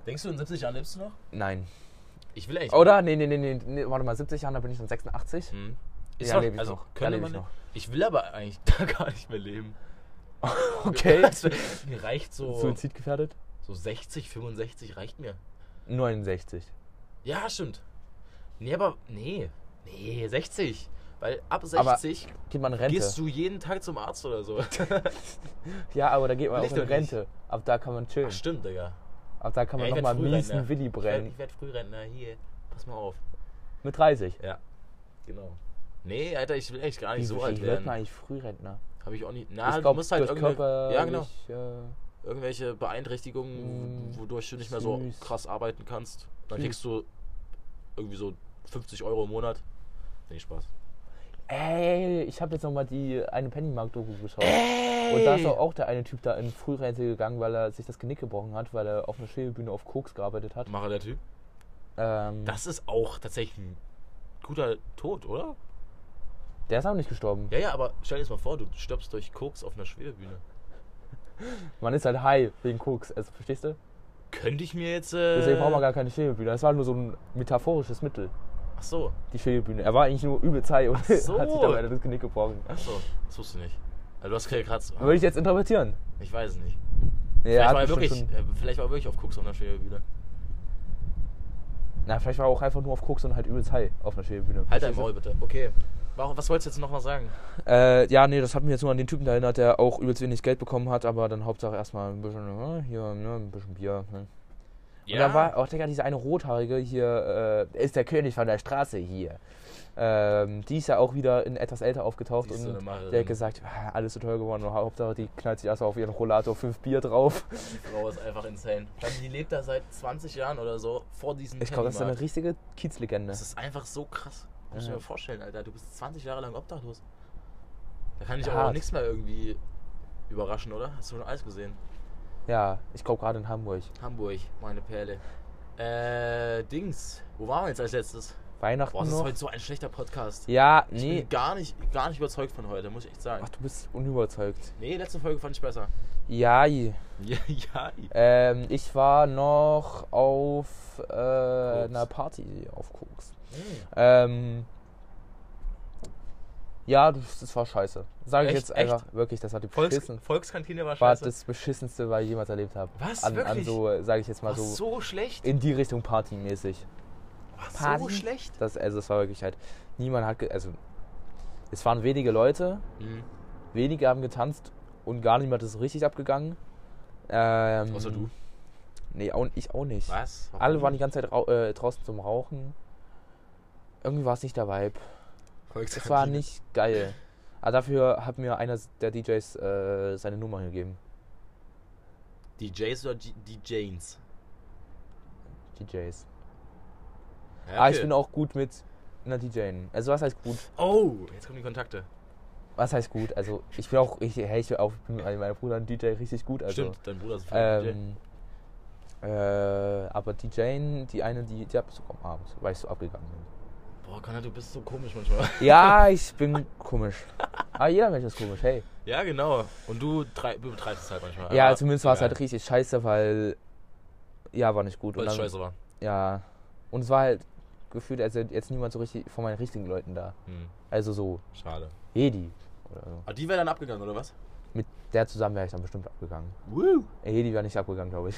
S1: Denkst du, in 70 Jahren lebst du noch?
S2: Nein.
S1: Ich will eigentlich.
S2: Oder? Nee, nee, nee, nee, nee, warte mal, 70 Jahren, da bin ich dann 86.
S1: Hm. Ist
S2: Ja,
S1: doch-
S2: lebe ich
S1: also,
S2: noch. Da lebe ich noch.
S1: Ich will aber eigentlich da gar nicht mehr leben.
S2: Okay.
S1: Also, mir reicht so,
S2: Suizid gefährdet?
S1: so 60, 65 reicht mir.
S2: 69.
S1: Ja, stimmt. Nee, aber nee. Nee, 60. Weil ab
S2: Aber
S1: 60
S2: Geht man in Rente?
S1: gehst du jeden Tag zum Arzt oder so.
S2: ja, aber da geht man
S1: Will
S2: auch
S1: ich
S2: in
S1: nicht.
S2: Rente. Ab da kann man chillen.
S1: Ach, stimmt, Digga.
S2: Ab da kann man
S1: Ja, ich
S2: nochmal miesen Willi
S1: Ich
S2: brennen.
S1: ich werd Frührentner. Hier, pass mal auf.
S2: Mit 30.
S1: Ja, genau. Nee, Alter, ich will echt gar nicht
S2: Wieso
S1: so alt
S2: wird man
S1: werden.
S2: eigentlich Frührentner?
S1: Habe ich auch nicht. Na,
S2: ich
S1: du
S2: glaube,
S1: musst halt irgendwelche,
S2: Körper.
S1: ja, genau.
S2: Äh,
S1: irgendwelche Beeinträchtigungen,
S2: Mm,
S1: wodurch du nicht mehr so
S2: süß.
S1: krass arbeiten kannst. Dann kriegst du irgendwie so 50 Euro im Monat. Nee, Spaß.
S2: ey, ich habe jetzt nochmal die eine Pennymark-Doku geschaut.
S1: Ey!
S2: Und da ist auch der eine Typ da in Frührente gegangen, weil er sich das Genick gebrochen hat, weil er auf einer Schwebebühne auf Koks gearbeitet hat.
S1: Macher der Typ.
S2: Ähm,
S1: Das ist auch tatsächlich ein guter Tod, oder?
S2: der ist auch nicht gestorben.
S1: Ja, ja, aber stell dir das mal vor, du stirbst durch Koks auf einer Schwebebühne.
S2: Man ist halt high wegen Koks, also verstehst du?
S1: Könnte ich mir jetzt. Äh,
S2: Deswegen braucht man gar keine Schwebebühne. Das war nur so ein metaphorisches Mittel,
S1: Ach so,
S2: die Schwebebühne. Er war eigentlich nur übelst high und
S1: so.
S2: hat sich dabei das Genick gebrochen.
S1: ach so, das wusste ich nicht. Also du hast gerade.
S2: Würde ich jetzt interpretieren?
S1: Ich weiß es nicht.
S2: Nee,
S1: Vielleicht, war er wirklich,
S2: schon-
S1: äh, vielleicht war er wirklich auf Koks auf einer Schwebebühne.
S2: Na, vielleicht war er auch einfach nur auf Koks und halt übelst high auf einer Schwebebühne.
S1: Halt dein? Maul bitte. Okay. Warum, was wolltest du jetzt noch mal sagen?
S2: Äh, ja, nee, das hat mich jetzt nur an den Typen erinnert, der auch übelst wenig Geld bekommen hat, aber dann Hauptsache erstmal ein bisschen, äh, hier, ne, ein bisschen Bier. Ne. Und da war auch, Digga, dieser eine Rothaarige hier, äh, ist der König von der Straße hier. Ähm, die ist ja auch wieder in etwas älter aufgetaucht
S1: so
S2: und
S1: Macherin.
S2: der hat gesagt, ah, alles so teuer geworden und Hauptsache die knallt sich erstmal auf ihren Rollator fünf Bier drauf.
S1: Die Frau ist einfach insane. Die lebt da seit 20 Jahren oder so vor diesem
S2: Ich glaube, das ist eine richtige Kiezlegende.
S1: Das ist einfach so krass. Muss ich
S2: Ja.
S1: mir vorstellen, Alter. Du bist 20 Jahre lang obdachlos. Da kann dich
S2: Ja,
S1: aber auch nichts mehr irgendwie überraschen, oder? Hast du schon alles gesehen?
S2: Ja, ich glaube gerade in Hamburg.
S1: Hamburg, meine Perle. Äh, Dings. Wo waren wir jetzt als letztes?
S2: Weihnachten
S1: Boah, das ist
S2: noch?
S1: heute so ein schlechter Podcast.
S2: Ja,
S1: Ich
S2: nee.
S1: bin gar nicht, gar nicht überzeugt von heute, muss ich echt sagen.
S2: Ach, du bist unüberzeugt.
S1: Nee, letzte Folge fand ich besser.
S2: Ja,
S1: Ja, ja.
S2: ähm, ich war noch auf äh, einer Party auf Koks.
S1: Hm.
S2: Ähm, ja, das, das war scheiße. Sage ich
S1: Echt?
S2: jetzt einfach wirklich, das war die
S1: Volks
S2: beschissen,
S1: Volkskantine war
S2: war
S1: scheiße.
S2: das beschissenste, was ich jemals erlebt habe.
S1: Was?
S2: An, an
S1: Wirklich?
S2: so, sage ich jetzt mal
S1: war
S2: so,
S1: so schlecht?
S2: in die Richtung Partymäßig.
S1: War so
S2: Party?
S1: schlecht?
S2: Das, also es war wirklich halt, niemand hat, also es waren wenige Leute,
S1: Mhm.
S2: wenige haben getanzt und gar niemand ist richtig abgegangen. Ähm,
S1: Außer du.
S2: Nee, auch, ich auch nicht.
S1: Was? Warum?
S2: Alle waren die ganze Zeit äh, draußen zum Rauchen. Irgendwie war es nicht der Vibe. Es war nicht geil. Aber dafür hat mir einer der DJs äh, seine Nummer gegeben.
S1: DJs oder G DJs?
S2: DJs.
S1: Ja,
S2: Ah, ich
S1: okay.
S2: bin auch gut mit einer DJin. Also was heißt gut?
S1: Oh, jetzt kommen die Kontakte.
S2: Was heißt gut? Also ich bin auch, ich, hey, ich bin auch mit meinem Bruder ein DJ richtig gut. Also,
S1: Stimmt, dein Bruder ist ein
S2: Ähm, äh, aber DJin, die eine, die, die hab ich sogar am Abend, weil ich so abgegangen bin.
S1: Boah, Connor, du bist so komisch manchmal.
S2: Ja, ich bin komisch. Aber jeder Mensch ist komisch, hey.
S1: ja, genau. Und du, trei- du betreibst es halt manchmal.
S2: Ja, zumindest war es halt richtig scheiße, weil. Ja, war nicht gut.
S1: Weil es scheiße war.
S2: Ja. Und es war halt gefühlt, also jetzt niemand so richtig von meinen richtigen Leuten da.
S1: Hm,
S2: Also so
S1: schade.
S2: Hedi oder so.
S1: Aber die wäre dann abgegangen, oder was?
S2: Mit der zusammen wäre ich dann bestimmt abgegangen.
S1: Woo!
S2: Hedi wäre nicht abgegangen, glaube ich.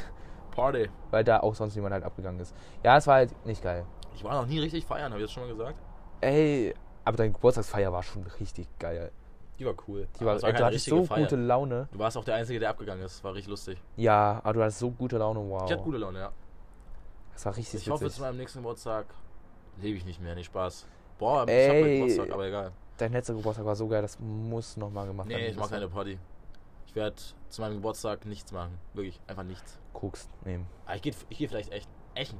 S1: Party.
S2: Weil da auch sonst niemand halt abgegangen ist. Ja, es war halt nicht geil.
S1: Ich war noch nie richtig feiern, habe ich das schon mal gesagt?
S2: Ey, aber deine Geburtstagsfeier war schon richtig geil.
S1: Die war cool.
S2: Die war,
S1: war
S2: ey, du hattest so
S1: Feier.
S2: gute Laune.
S1: Du warst auch der Einzige, der abgegangen ist. War richtig lustig.
S2: Ja, aber du hattest so gute Laune, wow.
S1: Ich hatte gute Laune, ja.
S2: Das war richtig
S1: Ich hoffe, zu
S2: witzig.
S1: meinem nächsten Geburtstag lebe ich nicht mehr. Nee, Spaß. Boah, ich hab
S2: Ey.
S1: meinen Geburtstag, aber egal.
S2: Dein letzter Geburtstag war so geil, das muss nochmal gemacht werden.
S1: Nee, ich mach keine Party. Ich werde zu meinem Geburtstag nichts machen. Wirklich, einfach nichts.
S2: Koks nehmen.
S1: Aber ich gehe ich geh vielleicht echt. Echen.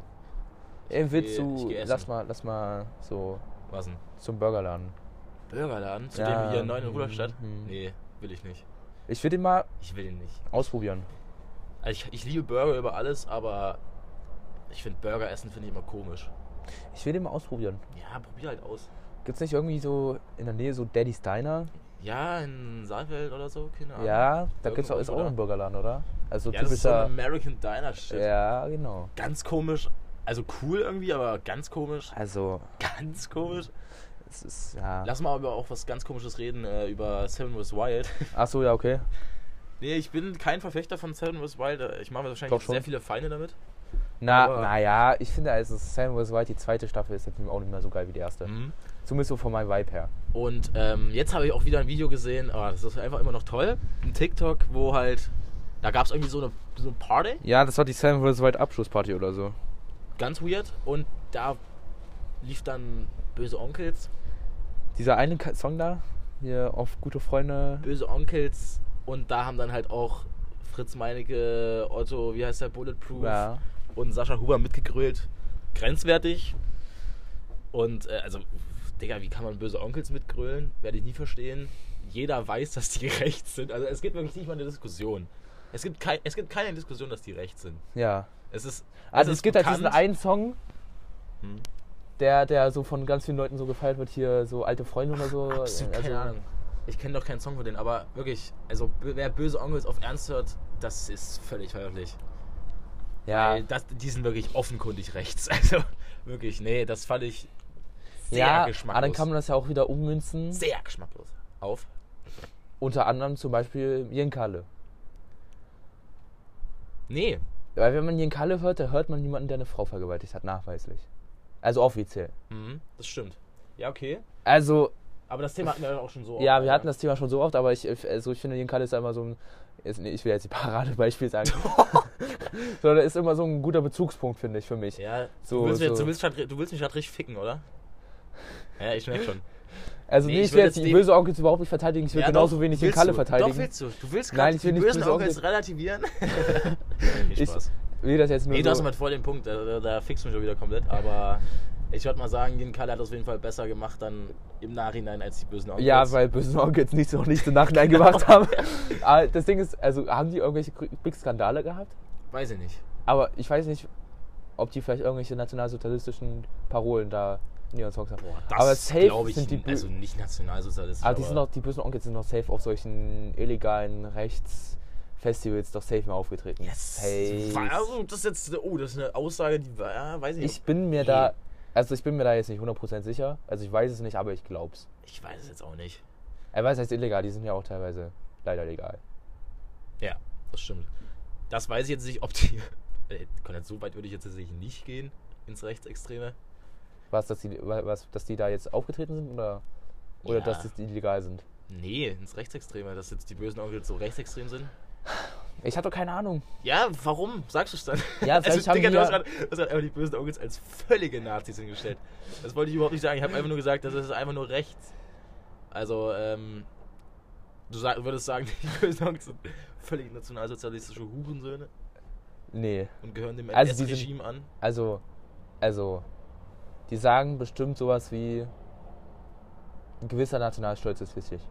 S2: Ey, willst du,
S1: essen.
S2: lass mal, lass mal so
S1: Was denn?
S2: zum Burgerladen.
S1: Burgerladen? Zu
S2: Ja,
S1: dem hier neu in
S2: mhm, mhm.
S1: Nee, will ich nicht.
S2: Ich will den mal
S1: Ich will ihn nicht.
S2: ausprobieren.
S1: Also ich, ich liebe Burger über alles, aber ich finde Burger essen finde ich immer komisch.
S2: Ich will den mal ausprobieren.
S1: Ja, probier halt aus.
S2: Gibt's nicht irgendwie so in der Nähe so Daddy's Diner?
S1: Ja, in Saalfeld oder so, keine Ahnung.
S2: Ja, da gibt's auch, ist auch ein Burgerladen, oder? Also
S1: Ja, das ist so
S2: typischer.
S1: ein American Diner Shit.
S2: ja, genau.
S1: Ganz komisch. Also cool irgendwie, aber ganz komisch.
S2: Also,
S1: Ganz komisch.
S2: es ist ja.
S1: Lass mal über auch was ganz komisches reden, äh, über Seven vs. Wild.
S2: Ach so, ja, okay.
S1: nee, ich bin kein Verfechter von Seven vs. Wild. äh, Ich mache wahrscheinlich sehr viele Feinde damit.
S2: Na,
S1: Aber-
S2: naja, ich finde, also Sam vs. White, die zweite Staffel ist jetzt auch nicht mehr so geil wie die erste.
S1: Mhm.
S2: Zumindest so von meinem Vibe her.
S1: Und ähm, jetzt habe ich auch wieder ein Video gesehen, aber das ist einfach immer noch toll. Ein TikTok, wo halt, da gab es irgendwie so eine, so eine Party,
S2: Ja, das war die Sam vs. White Abschlussparty oder so.
S1: ganz weird. Und da lief dann Böse Onkels,
S2: Dieser eine Song da, hier auf Gute Freunde.
S1: Böse Onkels und da haben dann halt auch Fritz Meinecke, Otto, wie heißt der, Bulletproof
S2: Ja.
S1: und Sascha Huber mitgegrölt. Grenzwertig. Und äh, also, Digga, wie kann man böse Onkels mitgrölen? Werde ich nie verstehen. Jeder weiß, dass die rechts sind. Also es gibt wirklich nicht mal eine Diskussion. Es gibt, kein, es gibt keine Diskussion, dass die rechts sind.
S2: Ja.
S1: Es ist.
S2: Also
S1: es
S2: es gibt halt diesen einen Song,
S1: Hm.
S2: Der, der so von ganz vielen Leuten so gefeiert wird, hier so alte Freunde oder so.
S1: Absolut keine
S2: also,
S1: Ahnung. Ich kenne doch keinen Song von denen, aber wirklich, also wer böse Onkels auf Ernst hört, das ist völlig verwerflich.
S2: Ja,
S1: Weil das, die sind wirklich offenkundig rechts. Also wirklich, nee, das fand ich sehr
S2: ja, aber
S1: geschmacklos.
S2: dann kann man das ja auch wieder ummünzen.
S1: sehr geschmacklos. Auf.
S2: Unter anderem zum Beispiel Jenkalle.
S1: Nee,
S2: Weil wenn man Jenkalle hört, da hört man niemanden, der eine Frau vergewaltigt hat, nachweislich. Also offiziell.
S1: mhm, das stimmt. Ja, okay.
S2: Also,
S1: Aber das Thema hatten wir auch schon so.
S2: ja,
S1: oft,
S2: wir
S1: ja.
S2: hatten das Thema schon so oft, aber ich, also ich finde, Jenkalle ist immer so ein, ist, nee, ich will jetzt die Paradebeispiel sagen, sondern ist immer so ein guter Bezugspunkt, finde ich, für mich.
S1: Ja,
S2: So-
S1: du, willst
S2: so-
S1: du, willst du willst mich gerade richtig ficken, oder? Ja, ich merke schon.
S2: Also
S1: Nee,
S2: nee,
S1: ich
S2: ich
S1: will
S2: will jetzt die
S1: dem-
S2: böse Onkels überhaupt nicht verteidigen, ich will
S1: ja,
S2: genauso
S1: doch,
S2: wenig
S1: willst
S2: Jenkalle
S1: du.
S2: verteidigen.
S1: Doch, willst du. Du willst gerade
S2: ich will
S1: die
S2: nicht
S1: bösen
S2: böse
S1: Onkels relativieren. nee,
S2: Ich- will das jetzt nur
S1: Nee, du hast
S2: so,
S1: mit voll den Punkt, da, da, da fixst du mich schon wieder komplett, aber ich würde mal sagen, Jen Kalle hat das auf jeden Fall besser gemacht dann im Nachhinein als die bösen Onkels.
S2: Ja, weil böse Onkels nicht so nicht so Nachhinein gemacht haben. Aber das Ding ist, also haben die irgendwelche Big Skandale gehabt?
S1: Weiß ich nicht.
S2: Aber ich weiß nicht, ob die vielleicht irgendwelche nationalsozialistischen Parolen da Songs haben.
S1: Boah,
S2: aber safe
S1: ich,
S2: sind die, bö-
S1: also nicht nationalsozialistisch,
S2: aber die sind noch, die bösen Onkels sind noch safe auf solchen illegalen Rechtsfestivals doch safe mal aufgetreten.
S1: Yes.
S2: Safe.
S1: Also, das ist jetzt, oh, das ist eine Aussage, die, ja, weiß ich nicht.
S2: Ich bin mir
S1: Nee.
S2: da, also ich bin mir da jetzt nicht 100% sicher. Also ich weiß es nicht, aber ich glaub's.
S1: Ich weiß es jetzt auch nicht.
S2: Er weiß, heißt illegal, die sind ja auch teilweise leider legal.
S1: Ja, das stimmt. Das weiß ich jetzt nicht, ob die. Äh, Konrad, so weit würde ich jetzt tatsächlich nicht gehen ins Rechtsextreme.
S2: Was, dass die, was, dass die da jetzt aufgetreten sind oder, oder
S1: Ja.
S2: dass die illegal sind?
S1: Nee, ins Rechtsextreme, dass jetzt die bösen Onkels so rechtsextrem sind.
S2: Ich hatte doch keine Ahnung.
S1: Ja, warum? Sagst du es dann?
S2: Ja, vielleicht haben
S1: Digga,
S2: die
S1: du hast grad einfach die bösen Onkels als völlige Nazis hingestellt. Das wollte ich überhaupt nicht sagen. Ich habe einfach nur gesagt, das ist einfach nur rechts. Also, ähm, du sag, würdest sagen, die bösen Onkels sind völlig nationalsozialistische Hurensöhne
S2: Nee.
S1: und gehören dem
S2: Also
S1: NS-Regime an.
S2: Also, also, die sagen bestimmt sowas wie, ein gewisser Nationalstolz ist wichtig.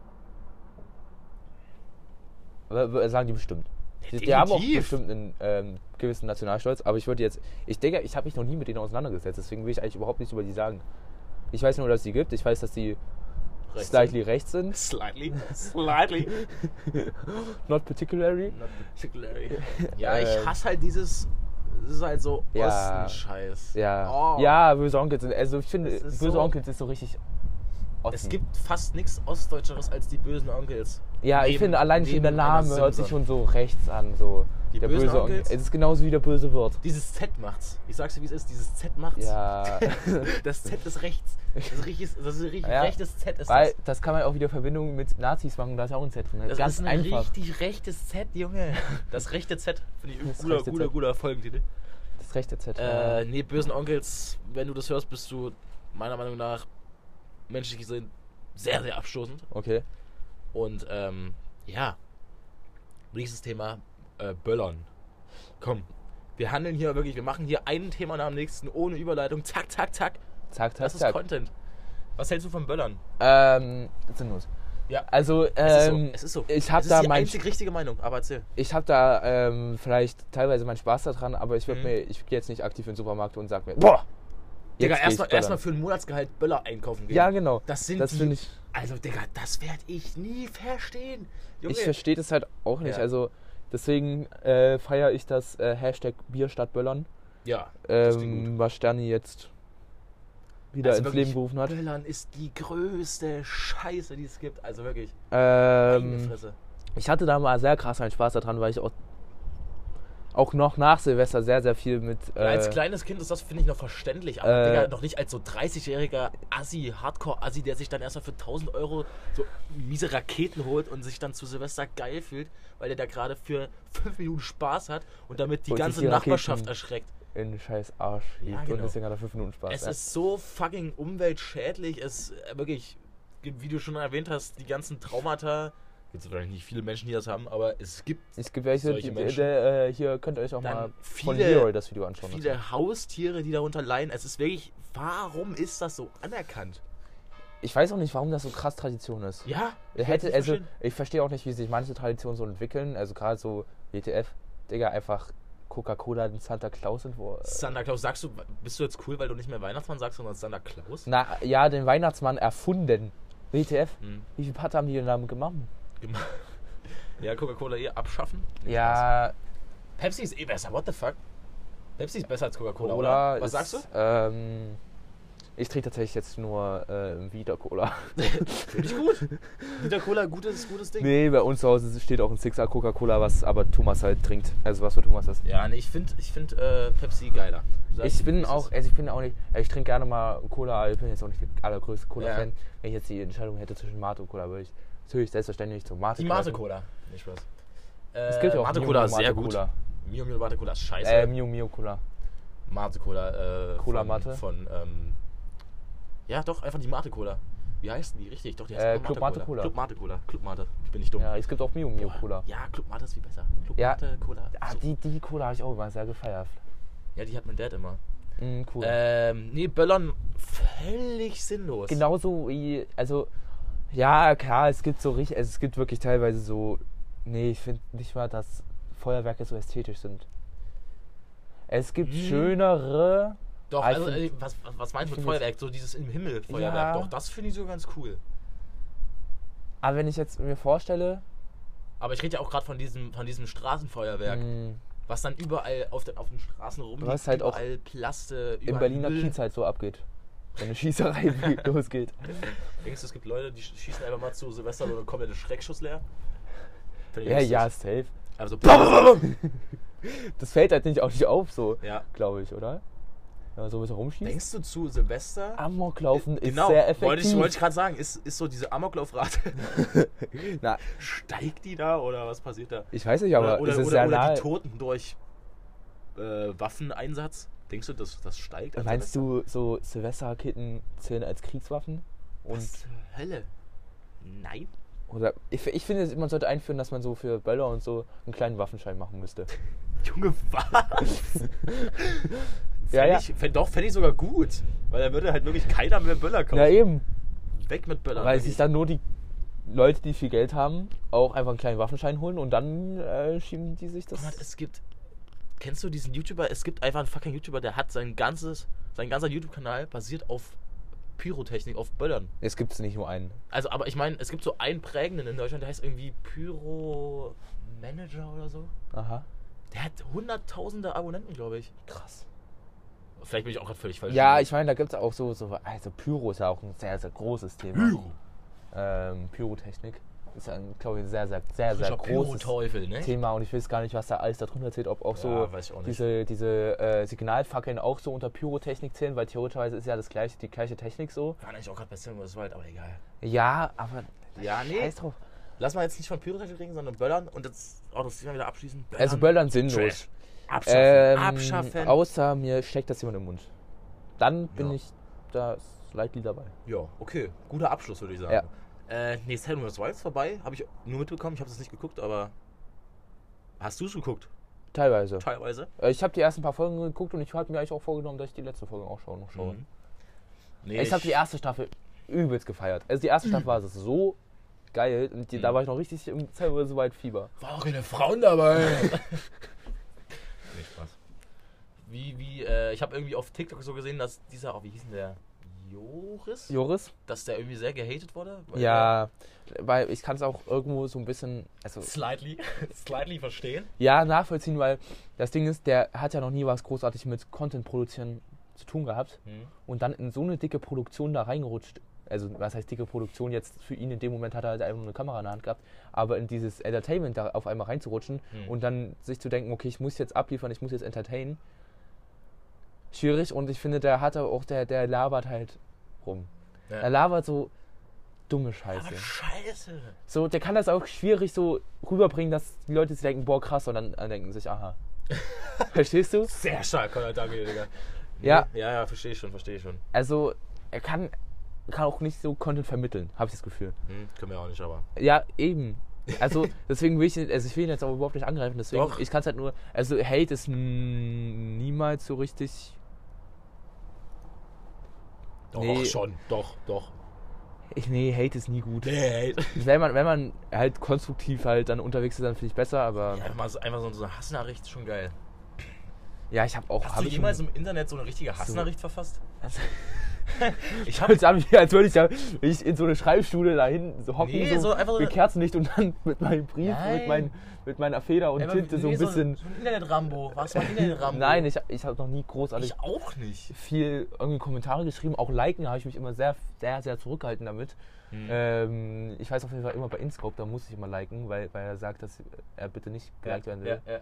S2: Sagen die bestimmt. Die, die haben auch bestimmt einen ähm, gewissen Nationalstolz, aber ich würde jetzt, ich denke, ich habe mich noch nie mit denen auseinandergesetzt, deswegen will ich eigentlich überhaupt nichts über die sagen. Ich weiß nur, dass es die gibt, ich weiß, dass die
S1: Rechts
S2: slightly rechts sind,
S1: Slightly. Slightly.
S2: not particularly.
S1: Not particularly. Ja, ich
S2: Ähm.
S1: hasse halt dieses. Das ist halt so
S2: Ja.
S1: Osten-Scheiß.
S2: Ja,
S1: Oh.
S2: ja, böse Onkels sind, also ich finde, böse
S1: so-
S2: Onkels ist so richtig Ossi.
S1: Es gibt fast nichts Ostdeutscheres als die bösen Onkels.
S2: Ja, ich
S1: Neben-
S2: finde allein schon der Name hört sich schon so rechts an, so
S1: Die
S2: der böse Onkel. Es ist genauso wie der böse Wirt.
S1: Dieses Z macht's. Ich sag's dir, wie es ist. Dieses Z macht's.
S2: Ja,
S1: Das Z ist rechts. Das ist, richtig, das ist ein richtig
S2: Ja,
S1: rechtes Z. Ist
S2: weil
S1: das.
S2: das kann man auch wieder Verbindung mit Nazis machen, da ist auch ein Z drin.
S1: Das
S2: Ganz
S1: ist ein
S2: einfach.
S1: richtig rechtes Z, Junge. Das rechte Z. Finde ich ein
S2: Das
S1: guter, guter,
S2: Z.
S1: guter Folgentitel.
S2: Das rechte Z.
S1: Äh, nee, bösen Onkels, wenn du das hörst, bist du meiner Meinung nach menschlich gesehen sehr, sehr abstoßend.
S2: Okay.
S1: Und ähm, ja, nächstes Thema, äh, Böllern. Komm, wir handeln hier wirklich, wir machen hier ein Thema nach dem nächsten ohne Überleitung. Zack, zack, zack.
S2: Zack, zack,
S1: Das ist
S2: zack.
S1: Content. Was hältst du von Böllern?
S2: Ähm, sinnlos.
S1: Ja,
S2: Also,
S1: es ist so.
S2: ähm,
S1: Es ist so.
S2: ich habe
S1: es
S2: da
S1: ist die
S2: mein,
S1: einzig richtige Meinung, aber erzähl.
S2: ich habe da ähm, vielleicht teilweise meinen Spaß daran, aber ich würde
S1: Mhm.
S2: mir, ich gehe jetzt nicht aktiv in den Supermarkt und sag mir, boah,
S1: Digga, erstmal erstmal für ein Monatsgehalt Böller einkaufen gehen.
S2: Ja, genau.
S1: Das sind
S2: Das
S1: die.
S2: ich.
S1: Also, Digga, das werde ich nie verstehen. Junge.
S2: Ich verstehe das halt auch nicht.
S1: Ja.
S2: Also deswegen äh, feiere ich das äh, Hashtag Bier statt Böllern,
S1: ja,
S2: ähm, was Sterni jetzt wieder
S1: Also
S2: ins
S1: wirklich,
S2: Leben gerufen hat.
S1: Böllern ist die größte Scheiße, die es gibt. Also wirklich.
S2: Ähm, ich hatte da mal sehr krass einen Spaß daran, weil ich auch, auch noch nach Silvester sehr, sehr viel mit. Äh,
S1: Ja, als kleines Kind ist das, finde ich, noch verständlich. Aber
S2: äh,
S1: Digga, noch nicht als so 30-jähriger Assi, Hardcore-Assi, der sich dann erstmal für 1000 Euro so miese Raketen holt und sich dann zu Silvester geil fühlt, weil er da gerade für 5 Minuten Spaß hat und damit die
S2: Und
S1: ganze
S2: die
S1: Nachbarschaft
S2: Raketen-
S1: erschreckt.
S2: in den scheiß Arsch
S1: Ja, genau.
S2: und deswegen hat er fünf Minuten Spaß.
S1: Es
S2: ja.
S1: ist so fucking umweltschädlich. Es äh, wirklich, wie du schon erwähnt hast, die ganzen Traumata. Gibt es wahrscheinlich nicht viele Menschen, die das haben, aber es gibt
S2: es gibt welche,
S1: solche
S2: die,
S1: Menschen.
S2: der, äh, hier könnt ihr euch auch
S1: Dann
S2: mal von
S1: viele-
S2: Hero das Video anschauen.
S1: viele Haustiere, die darunter leiden. Es ist wirklich, warum ist das so anerkannt?
S2: Ich weiß auch nicht, warum das so krass Tradition ist.
S1: Ja,
S2: Er hätte, also, ich verstehe auch nicht, wie sich manche Traditionen so entwickeln. Also gerade so WTF, Digga, einfach Coca-Cola den Santa Claus entworfen.
S1: Santa Claus, sagst du, bist du jetzt cool, weil du nicht mehr Weihnachtsmann sagst, sondern Santa Claus?
S2: Na, ja, den Weihnachtsmann erfunden. WTF?
S1: Hm.
S2: Wie viel Part haben die denn damit gemacht?
S1: Gema- Ja, Coca-Cola eher abschaffen. Spaß.
S2: Ja,
S1: Pepsi ist eh besser, what the fuck? Pepsi ist besser als Coca-Cola,
S2: Cola
S1: oder? Was
S2: ist,
S1: sagst du?
S2: Ähm, ich trinke tatsächlich jetzt nur äh, wieder Cola.
S1: Finde ich gut. Wieder Cola, gutes, gutes Ding.
S2: nee, bei uns zu Hause steht auch ein Sixer Coca-Cola, was aber Thomas halt trinkt. Also was für Thomas ist.
S1: Ja, nee, ich finde ich find, äh, Pepsi geiler. Sag
S2: Ich bin auch, also ich bin auch nicht, also ich trinke gerne mal Cola, ich bin jetzt auch nicht der allergrößte Cola-Fan.
S1: Ja.
S2: Wenn ich jetzt die Entscheidung hätte zwischen Mate und Cola, würde ich natürlich selbstverständlich zum Mate
S1: Die
S2: greifen.
S1: Mate-Cola. Nee, Spaß. Äh,
S2: Es gibt ja auch
S1: Mate-Cola
S2: Mio
S1: ist sehr
S2: Mate
S1: gut.
S2: Cola.
S1: Mio Mio Mate-Cola ist scheiße.
S2: Äh, Mio Mio Cola.
S1: Mate-Cola. Äh,
S2: Cola
S1: von,
S2: Mate?
S1: Von, ähm, ja, doch, einfach die Mate-Cola. Wie heißt denn die richtig? Doch, die heißt
S2: Äh, Club Mate Cola.
S1: Club Mate-Cola. Club Mate. Ich bin nicht dumm.
S2: Ja, es gibt auch Mio Mio Cola.
S1: Ja, Club Mate ist viel besser. Club
S2: Ja.
S1: Mate-Cola.
S2: Ah,
S1: So.
S2: die, die Cola habe ich auch immer sehr gefeiert.
S1: Ja, die hat mein Dad immer.
S2: Mm, cool.
S1: Ähm, nee, Böllern völlig sinnlos.
S2: Genauso wie, also, ja, klar, es gibt so richtig, also es gibt wirklich teilweise so, nee, ich finde nicht mal, dass Feuerwerke so ästhetisch sind. Es gibt
S1: Hm.
S2: schönere,
S1: Doch, also,
S2: find-
S1: äh, was, was, was meinst du mit Feuerwerk? So dieses im Himmel Feuerwerk.
S2: Ja.
S1: Doch, das finde ich so ganz cool.
S2: aber wenn ich jetzt mir vorstelle,
S1: Aber ich rede ja auch gerade von diesem, von diesem Straßenfeuerwerk,
S2: mh,
S1: was dann überall auf, den auf den Straßen rumliegt.
S2: Was halt auch
S1: überall Plaste,
S2: im
S1: überall
S2: Berliner
S1: Müll.
S2: Kiez halt so abgeht. Wenn eine Schießerei losgeht.
S1: Denkst du, es gibt Leute, die sch- schießen einfach mal zu Silvester so eine komplette Schreckschuss leer?
S2: Ja, ja, safe.
S1: Also,
S2: Das fällt halt nicht auch nicht auf, so,
S1: ja.
S2: glaube ich, oder? Wenn man so ein bisschen rumschießt.
S1: Denkst du zu Silvester?
S2: Amoklaufen ist
S1: genau,
S2: sehr effektiv.
S1: wollte ich, wollte ich gerade sagen, ist, ist so diese Amoklaufrate,
S2: Na,
S1: steigt die da oder was passiert da?
S2: ich weiß nicht, aber
S1: oder
S2: es
S1: oder,
S2: ist
S1: oder,
S2: sehr
S1: oder
S2: nahe.
S1: die Toten durch äh, Waffeneinsatz. Denkst du, das, das steigt?
S2: Meinst
S1: Silvester?
S2: du, so Silvesterraketen zählen als Kriegswaffen? Und,
S1: Was zur Hölle? Nein.
S2: oder, ich, ich finde, man sollte einführen, dass man so für Böller und so einen kleinen Waffenschein machen müsste.
S1: Junge, was?
S2: Ja,
S1: Fänd
S2: ja.
S1: Ich, fänd, doch, fände ich sogar gut. Weil dann würde halt wirklich keiner mehr Böller kaufen.
S2: Ja, eben.
S1: Weg mit Böllern.
S2: Weil sich dann nur die Leute, die viel Geld haben, auch einfach einen kleinen Waffenschein holen und dann äh, schieben die sich das.
S1: Mal, es gibt. Kennst du diesen YouTuber? Es gibt einfach einen fucking YouTuber, der hat sein ganzes, sein ganzer YouTube-Kanal basiert auf Pyrotechnik, auf Böllern.
S2: Es gibt nicht nur einen.
S1: Also, aber ich meine, es gibt so einen prägenden in Deutschland, der heißt irgendwie Pyro Manager oder so.
S2: Aha.
S1: Der hat hunderttausende Abonnenten, glaube ich.
S2: Krass.
S1: Vielleicht bin ich auch gerade völlig falsch.
S2: Ja, ich meine, da gibt es auch so, so, also Pyro ist ja auch ein sehr, sehr großes Thema.
S1: Pyro.
S2: Ähm, Pyrotechnik ist ja, glaube ich, ein sehr, sehr, sehr, sehr großes
S1: Pyro-Teufel, ne?
S2: Thema und ich weiß gar nicht, was da alles darunter zählt, ob auch so
S1: Ja, auch
S2: diese, diese äh, Signalfackeln auch so unter Pyrotechnik zählen, weil theoretischerweise ist ja das gleiche, die gleiche Technik so.
S1: War eigentlich auch gerade bei Cinema Wild, aber egal.
S2: Ja, aber
S1: Ja, nee.
S2: scheiß drauf.
S1: Lass mal jetzt nicht von Pyrotechnik reden, sondern Böllern und jetzt auch das Thema wieder abschließen.
S2: Also Böllern sinnlos.
S1: Abschaffen.
S2: Ähm,
S1: Abschaffen.
S2: Außer mir steckt das jemand im Mund. Dann bin
S1: Ja.
S2: ich da slightly dabei.
S1: Ja, okay. Guter Abschluss, würde ich sagen.
S2: Ja.
S1: Äh, nee, Salmon Wild ist vorbei. Habe ich nur mitbekommen. Ich habe es nicht geguckt, aber. Hast du es geguckt?
S2: Teilweise.
S1: Teilweise?
S2: Äh, Ich habe die ersten paar Folgen geguckt und ich hatte mir eigentlich auch vorgenommen, dass ich die letzte Folge auch schaue. Noch schaue.
S1: Mhm. Nee,
S2: Ich habe die erste Staffel übelst gefeiert. Also die erste Staffel war so geil und die, da
S1: Mhm.
S2: war ich noch richtig im Cellular White Fieber.
S1: War auch keine Frauen dabei. Nicht Spaß. Wie, wie, äh, ich habe irgendwie auf TikTok so gesehen, dass dieser, oh, wie hieß denn der? Joris?
S2: Joris?
S1: Dass der irgendwie sehr gehatet wurde? Weil
S2: Ja, weil ich kann es auch irgendwo so ein bisschen, also
S1: Slightly. Slightly verstehen.
S2: ja, nachvollziehen, weil das Ding ist, der hat ja noch nie was großartig mit Content produzieren zu tun gehabt
S1: Mhm.
S2: und dann in so eine dicke Produktion da reingerutscht. Also, was heißt dicke Produktion jetzt für ihn in dem Moment hat er halt einfach nur eine Kamera in der Hand gehabt, aber in dieses Entertainment da auf einmal reinzurutschen
S1: Mhm.
S2: und dann sich zu denken, okay, ich muss jetzt abliefern, ich muss jetzt entertainen. Schwierig und ich finde, der hatte auch, der, der labert halt rum.
S1: Ja.
S2: Er labert so dumme Scheiße.
S1: Aber scheiße.
S2: So, der kann das auch schwierig so rüberbringen, dass die Leute sich denken, boah, krass, und dann denken sich, aha. Verstehst du?
S1: Sehr stark, danke dir, Digga.
S2: Ja.
S1: Ja, ja, verstehe ich schon, verstehe ich schon.
S2: Also, er kann, kann auch nicht so Content vermitteln, habe ich das Gefühl.
S1: Hm, können wir auch nicht, aber.
S2: Ja, eben. Also, deswegen will ich, ihn- also ich will ihn jetzt auch überhaupt nicht angreifen, deswegen,
S1: Doch.
S2: ich kann es halt nur, also Hate ist niemals so richtig,
S1: Doch,
S2: Nee.
S1: schon. Doch, doch.
S2: ich, nee, Hate ist nie gut.
S1: Nee.
S2: Wenn man, wenn man halt konstruktiv halt dann unterwegs ist, dann finde ich besser, aber
S1: Ja, einfach, so, einfach so eine Hassnachricht ist schon geil.
S2: Ja, ich habe auch.
S1: Hast
S2: hab
S1: du jemals im Internet so eine richtige Hassnachricht verfasst?
S2: ich habe jetzt an mich, als würde ich ja ich in so eine Schreibschule da hinten so hocken,
S1: Nee,
S2: so,
S1: so einfach so
S2: mit Kerzenlicht und dann mit meinem Brief,
S1: Nein.
S2: mit, mein, mit meiner Feder und
S1: Ey,
S2: Tinte so ein
S1: nee,
S2: bisschen.
S1: So ein Internet-Rambo. Mal ein Internet-Rambo?
S2: Nein, ich, ich habe noch nie großartig
S1: ich auch nicht.
S2: viel irgendwie Kommentare geschrieben. Auch liken habe ich mich immer sehr, sehr, sehr zurückgehalten damit.
S1: Hm.
S2: Ähm, ich weiß auf jeden Fall immer bei Inscope, da muss ich immer liken, weil, weil er sagt, dass er bitte nicht geliked werden will.
S1: ja, ja.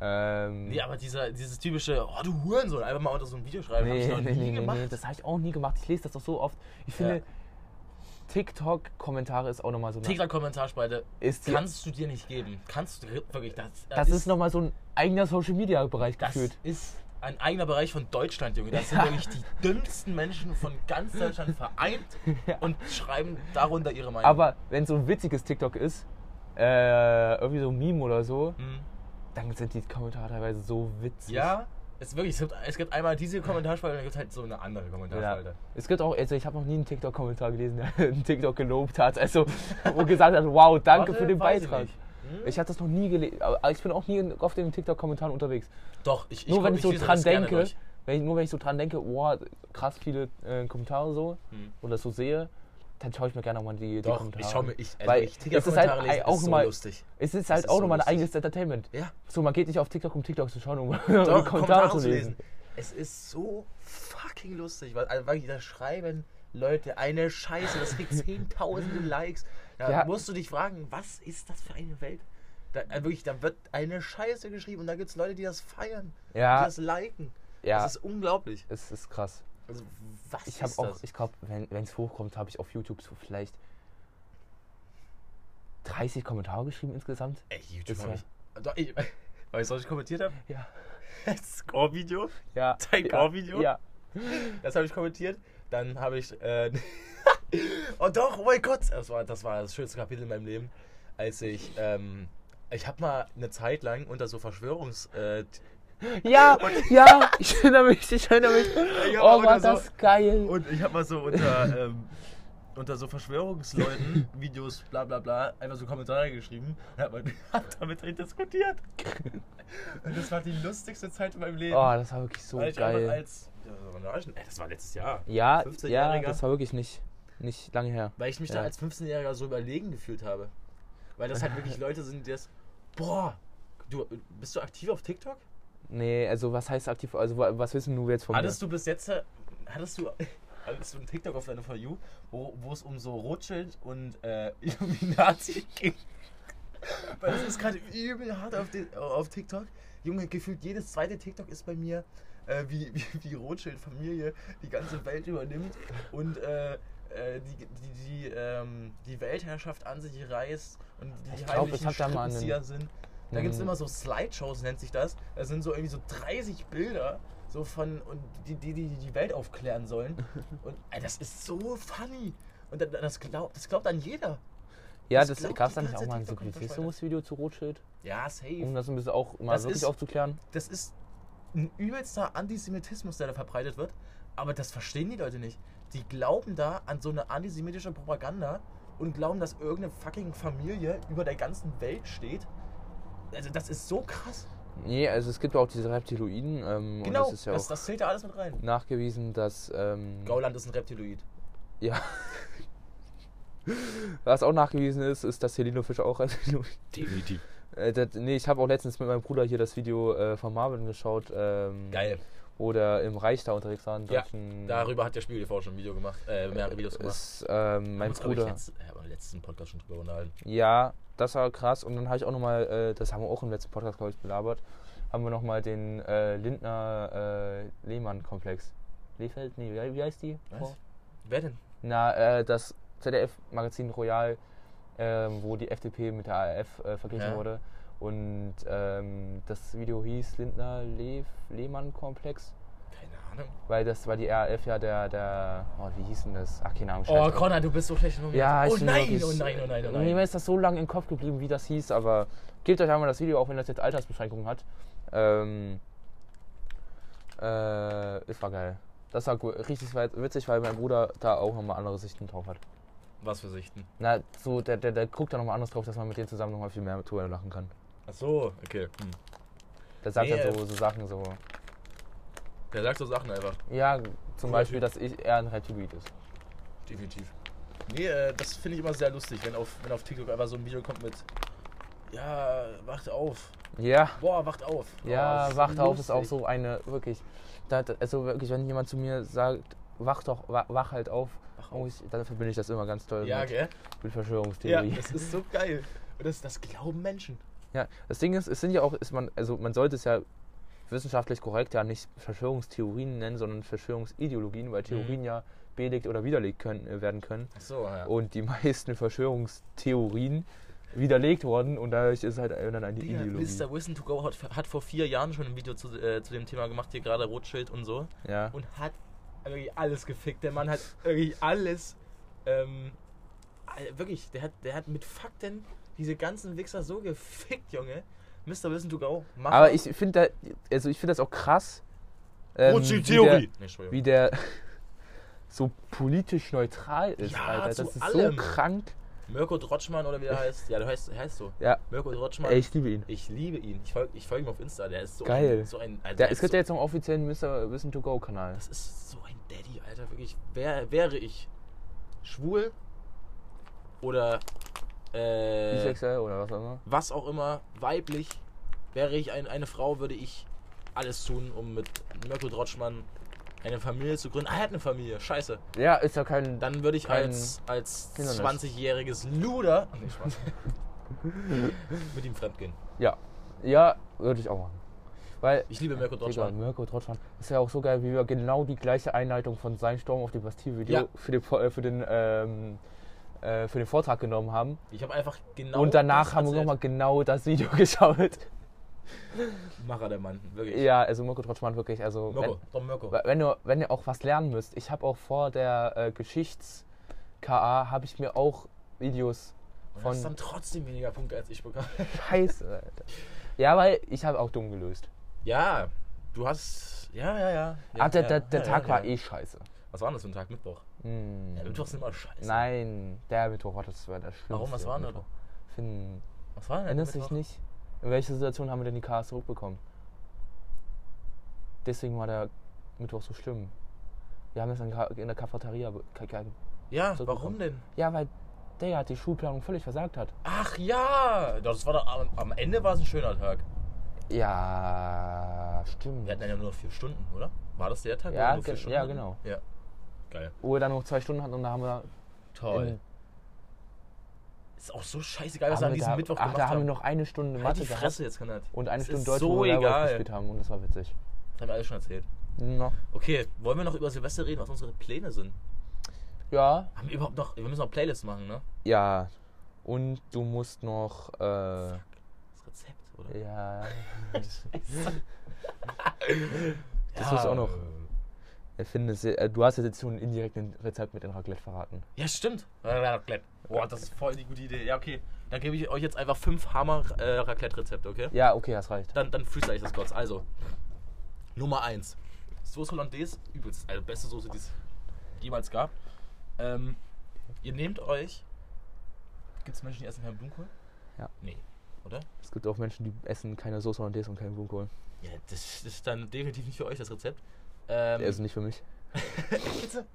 S2: Ähm,
S1: Nee, aber dieser, dieses typische, oh du Hurensohn, einfach mal unter so ein Video schreiben,
S2: nee,
S1: ich noch
S2: nee,
S1: nie
S2: nee, nee,
S1: gemacht.
S2: nee, das habe ich auch nie gemacht. Ich lese das doch so oft. Ich finde,
S1: Ja.
S2: TikTok-Kommentare ist auch nochmal so eine.
S1: TikTok-Kommentarspalte
S2: Ist
S1: kannst du dir nicht geben. Kannst du wirklich, das,
S2: das ist nochmal so ein eigener Social-Media-Bereich
S1: das
S2: gefühlt.
S1: ist ein eigener Bereich von Deutschland, Junge. Das sind
S2: Ja.
S1: wirklich die dümmsten Menschen von ganz Deutschland vereint und schreiben darunter ihre Meinung.
S2: Aber wenn so ein witziges TikTok ist, äh, irgendwie so ein Meme oder so,
S1: Hm.
S2: dann sind die Kommentare teilweise so witzig.
S1: Ja, es, wirklich, es, gibt, es gibt einmal diese Kommentarspalte und dann gibt es halt so eine andere
S2: Ja.
S1: Kommentarspalte.
S2: Es gibt auch, also ich habe noch nie einen TikTok-Kommentar gelesen, der einen TikTok gelobt hat. Also, wo gesagt hat, wow, danke
S1: Warte,
S2: für den
S1: ich
S2: Beitrag.
S1: Hm?
S2: Ich habe das noch nie gelesen. Aber ich bin auch nie auf den TikTok-Kommentaren unterwegs.
S1: Doch, ich, ich
S2: nur wenn ich so dran
S1: das
S2: denke, wenn ich, nur wenn ich so dran denke, wow, krass viele äh, Kommentare so
S1: Hm.
S2: oder so sehe, dann schaue ich mir gerne auch mal die, die
S1: Doch,
S2: Kommentare
S1: ich schaue mir, ich, also
S2: Weil
S1: ich
S2: es ist halt
S1: lesen,
S2: auch
S1: ist so
S2: mal-
S1: lustig.
S2: Es ist halt
S1: ist
S2: auch
S1: so
S2: nochmal ein eigenes Entertainment.
S1: Ja,
S2: So, man geht nicht auf TikTok, um TikTok zu schauen, um
S1: Doch,
S2: die Kommentare zu lesen.
S1: Es ist so fucking lustig, weil also wirklich da schreiben Leute eine Scheiße, das kriegt zehntausende Likes. Da
S2: Ja.
S1: musst du dich fragen, was ist das für eine Welt? Da, äh, wirklich, da wird eine Scheiße geschrieben und da gibt es Leute, die das feiern, die
S2: Ja,
S1: das liken.
S2: ja,
S1: Das ist unglaublich.
S2: es ist krass.
S1: Also, was
S2: Ich habe
S1: ist
S2: auch,
S1: das?
S2: ich glaube, wenn es hochkommt, habe ich auf YouTube so vielleicht 30 Kommentare geschrieben insgesamt.
S1: Ey, YouTube
S2: ist
S1: hab
S2: ja-
S1: ich, Doch, ich. Weißt du, was ich kommentiert habe?
S2: Ja.
S1: Das Score-Video.
S2: Ja.
S1: Dein
S2: ja,
S1: Core-Video?
S2: Ja.
S1: Das habe ich kommentiert. Dann habe ich. Äh, oh doch, oh mein Gott! Das war, das war das schönste Kapitel in meinem Leben. Als ich. Ähm, ich habe mal eine Zeit lang unter so Verschwörungs. Äh,
S2: Ja, ja, ich erinnere mich, ich erinnere mich.
S1: Ich
S2: Oh, war
S1: so-
S2: das geil.
S1: und ich habe mal so unter. Ähm, unter so Verschwörungsleuten, Videos, bla bla bla, einfach so Kommentare geschrieben und hab, hab damit drin diskutiert. Und das war die lustigste Zeit in meinem Leben.
S2: Oh, das war wirklich so
S1: Weil
S2: geil.
S1: als. Das war letztes Jahr.
S2: Ja, ja,
S1: 15-Jähriger.
S2: das war wirklich nicht, nicht lange her.
S1: Weil ich mich
S2: Ja.
S1: da als 15-Jähriger so überlegen gefühlt habe. Weil das halt wirklich Leute sind, die das. Boah! Du, bist du aktiv auf TikTok?
S2: Nee, also was heißt aktiv, also wa- was wissen du jetzt von
S1: Hattest du bis jetzt. Hattest du. Hattest du einen TikTok auf deiner For You, wo, wo es um so Rothschild und äh, Illuminati ging? Weil das ist gerade übel hart auf, den, auf TikTok. Junge, gefühlt jedes zweite TikTok ist bei mir, äh, wie, wie die Rothschild-Familie die ganze Welt übernimmt und äh, äh, die, die, die, ähm, die Weltherrschaft an sich reißt und die
S2: Ich glaub, ich
S1: heimlichen Strippenzieher sind. Da gibt es
S2: einen-
S1: immer so Slideshows, nennt sich das. Da sind so irgendwie so 30 Bilder, so von, und die, die, die die Welt aufklären sollen. Und ey, das ist so funny. Und da- das glaubt, das glaubt dann jeder.
S2: Ja,
S1: das
S2: das
S1: glaubt
S2: gab es
S1: die
S2: da nicht
S1: ganze
S2: auch mal ein Simplicissimus-Video zu Rothschild,
S1: Ja, safe.
S2: um das ein bisschen auch mal
S1: Das
S2: wirklich
S1: ist-
S2: aufzuklären.
S1: Das ist ein übelster Antisemitismus, der da verbreitet wird. Aber das verstehen die Leute nicht. Die glauben da an so eine antisemitische Propaganda und glauben, dass irgendeine fucking Familie über der ganzen Welt steht. Also das ist so krass.
S2: Nee, also es gibt auch diese Reptiloiden ähm,
S1: Genau,
S2: ist ja
S1: das, das zählt da alles mit rein.
S2: nachgewiesen, dass ähm,
S1: Gauland ist ein Reptiloid.
S2: ja was auch nachgewiesen ist, ist, dass Helino Fischer auch Reptiloid
S1: Definitiv.
S2: Äh, das, nee, ich habe auch letztens mit meinem Bruder hier das Video äh, von Marvin geschaut, ähm,
S1: Geil.
S2: Wo der im Reich da unterwegs war. in
S1: Ja, Darüber hat der Spiegel schon ein Video gemacht, äh, mehrere Videos gemacht.
S2: ist ähm, mein
S1: ich,
S2: Bruder.
S1: Letzt, ja, aber letzten Podcast schon drüber unterhalten.
S2: Ja, das war krass. Und dann habe ich auch nochmal, äh, das haben wir auch im letzten Podcast, glaube ich, belabert, haben wir nochmal den äh, Lindner äh, Lehmann-Komplex. Lehfeld? Nee, wie, wie heißt die?
S1: Was? Wer denn?
S2: Na, äh, das ZDF-Magazin Royal, ähm, wo die FDP mit der ARF äh, verglichen
S1: Ja.
S2: wurde. Und ähm, das Video hieß Lindner Leh Lehmann-Komplex.
S1: Keine Ahnung.
S2: Weil das war die RAF ja der, der, oh, wie hieß denn das? Ach, keine Ahnung.
S1: Oh,
S2: scheiß drauf.
S1: Conrad, du bist so schlecht informiert.
S2: Ja, ich
S1: oh nein,
S2: wirklich-
S1: oh nein, oh nein, oh
S2: Mir
S1: nein.
S2: ist das so lange im Kopf geblieben, wie das hieß, aber gebt euch einmal das Video, auch wenn das jetzt Altersbeschränkungen hat. Ähm, äh, es war geil. Das war richtig witzig, weil mein Bruder da auch nochmal andere Sichten drauf hat.
S1: Was für Sichten?
S2: Na, so, der, der, der guckt da nochmal anders drauf, dass man mit denen zusammen nochmal viel mehr drüber lachen kann.
S1: Ach so, okay. Hm.
S2: Der sagt
S1: Nee,
S2: dann
S1: äh,
S2: so, so Sachen so.
S1: Der sagt so Sachen einfach.
S2: Ja, zum
S1: Cooler
S2: Beispiel,
S1: Typ.
S2: dass ich eher ein Retweet ist.
S1: Definitiv. Nee, äh, das finde ich immer sehr lustig, wenn auf, wenn auf TikTok einfach so ein Video kommt mit Ja, wacht auf.
S2: Ja,
S1: Boah, wacht auf.
S2: ja,
S1: oh, das
S2: wacht auf ist auch so eine, wirklich. Da, da- also wirklich, wenn jemand zu mir sagt, wach doch, wa- wach halt auf,
S1: Wach auf.
S2: ich, dann verbinde ich das immer ganz toll
S1: Ja,
S2: mit,
S1: gell?
S2: mit
S1: Ja,
S2: Verschwörungstheorie.
S1: das ist so geil. Und das, das glauben Menschen.
S2: Ja, das Ding ist, es sind ja auch, ist man, also man sollte es ja wissenschaftlich korrekt ja nicht Verschwörungstheorien nennen, sondern Verschwörungsideologien, weil Theorien ja belegt oder widerlegt können, äh, werden können.
S1: Ach so, ja.
S2: Und die meisten Verschwörungstheorien widerlegt worden und dadurch ist halt dann eine
S1: Digga,
S2: Ideologie.
S1: Mr. Wissen to Go hat, hat vor vier Jahren schon ein Video zu, äh, zu dem Thema gemacht, hier gerade Rotschild und so.
S2: Ja.
S1: Und hat wirklich alles gefickt. Der Mann hat wirklich alles. Ähm, wirklich, der hat, der hat mit Fakten diese ganzen Wichser so gefickt, Junge. Mr. Wissen to Go. Mach
S2: Aber ich finde da, also ich finde das auch krass. ähm. Wie der, wie der so politisch neutral ist,
S1: Ja,
S2: Alter. Das
S1: zu
S2: ist
S1: allem.
S2: so krank.
S1: Mirko Drotschmann oder wie er heißt. Ja, du heißt, heißt so.
S2: Ja,
S1: Mirko Drotschmann.
S2: ey, ich liebe ihn.
S1: Ich liebe ihn. Ich folge ich folg ihm auf Insta. Der ist so
S2: Geil.
S1: ein. So ein also
S2: Der,
S1: der
S2: es
S1: ist
S2: gibt
S1: so,
S2: ja jetzt noch einen offiziellen Mr. Wissen to Go Kanal.
S1: Das ist so ein Daddy, Alter. Wirklich. Wär, wäre ich schwul oder äh,
S2: Bisexuell oder was auch immer.
S1: was auch immer, weiblich, wäre ich ein, eine Frau, würde ich alles tun, um mit Mirko Drotschmann eine Familie zu gründen. Ah, er hat eine Familie. Scheiße.
S2: Ja, ist ja kein.
S1: Dann würde ich
S2: Kein
S1: als, als
S2: Hindernis.
S1: 20-jähriges Luder nee, Spaß. mit ihm fremdgehen.
S2: Ja. Ja, würde ich auch machen. Weil.
S1: Ich liebe Mirko
S2: Digga,
S1: Drotschmann.
S2: Mirko Trotschmann. Ist ja auch so geil, wie wir genau die gleiche Einleitung von Sein Sturm auf die Bastille-Video
S1: Ja.
S2: für den, äh, für, den, ähm, äh, für den Vortrag genommen haben.
S1: Ich habe einfach genau.
S2: und danach haben wir nochmal genau das Video geschaut.
S1: Macher der Mann, wirklich.
S2: Ja, also Mirko Trotschmann wirklich. Also,
S1: Mirko, Don Mirko.
S2: wenn, wenn, ihr, wenn ihr auch was lernen müsst, ich habe auch vor der äh, Geschichts-KA, habe ich mir auch Videos
S1: Und
S2: von.
S1: hast dann trotzdem weniger Punkte als ich bekommen.
S2: Scheiße, Alter. Ja, weil ich habe auch dumm gelöst.
S1: Ja, du hast. Ja, ja, ja. ja
S2: ah, der, der, der
S1: ja,
S2: Tag
S1: ja,
S2: war eh scheiße.
S1: Was war denn das für ein Tag? Mittwoch.
S2: Hm.
S1: Ja, Mittwoch sind immer scheiße.
S2: Nein, der Mittwoch war das war der schlimmste.
S1: Warum? Was war denn da?
S2: Mittwoch. Finn,
S1: Was war denn
S2: erinnerst dich nicht? In welcher Situation haben wir denn die Cars zurückbekommen? Deswegen war der Mittwoch so schlimm. Wir haben das in der Cafeteria.
S1: Ja, warum denn?
S2: Ja, weil der hat die Schulplanung völlig versagt hat.
S1: Ach ja! Das war doch, am, am Ende war es ein schöner Tag.
S2: Ja, stimmt.
S1: Wir hatten ja nur noch vier Stunden, oder? War das der Tag?
S2: Ja,
S1: nur vier Stunden
S2: ja, genau.
S1: Ja. Geil.
S2: Wo wir dann noch zwei Stunden hatten und da haben wir.
S1: Toll. Ist auch so scheißegal, was wir
S2: haben
S1: an diesem
S2: da,
S1: Mittwoch
S2: ach,
S1: gemacht
S2: da haben wir
S1: haben.
S2: noch eine Stunde
S1: halt
S2: Mathe
S1: die
S2: gehabt
S1: Fresse jetzt, Konrad.
S2: und eine
S1: Es
S2: Stunde Deutsch,
S1: so
S2: wo wir gespielt haben und das war witzig.
S1: Das haben wir alles schon erzählt.
S2: No.
S1: Okay, wollen wir noch über Silvester reden, was unsere Pläne sind?
S2: Ja,
S1: Haben wir überhaupt noch. Wir müssen noch Playlists machen, ne?
S2: ja. Und du musst noch. Äh,
S1: Das Rezept, oder?
S2: ja.
S1: Das
S2: muss auch noch- finde, äh, du hast jetzt schon indirekt ein Rezept mit dem Raclette verraten.
S1: Ja, stimmt. Raclette. Boah, das ist voll die gute Idee. Ja, okay. Dann gebe ich euch jetzt einfach fünf Hammer-Raclette-Rezepte, okay?
S2: Ja, okay, das reicht.
S1: Dann, dann freestyle ich das kurz. Also, Nummer 1. Soße Hollandaise, übelst. Also, beste Soße, die es jemals gab. Ähm, ihr nehmt euch. Gibt es Menschen, die essen keinen Blumenkohl?
S2: Ja.
S1: Nee, oder?
S2: Es gibt auch Menschen, die essen keine Soße Hollandaise und keinen Blumenkohl.
S1: Ja, das, das ist dann definitiv nicht für euch das Rezept. Ähm,
S2: Der ist nicht für mich.
S1: Bitte?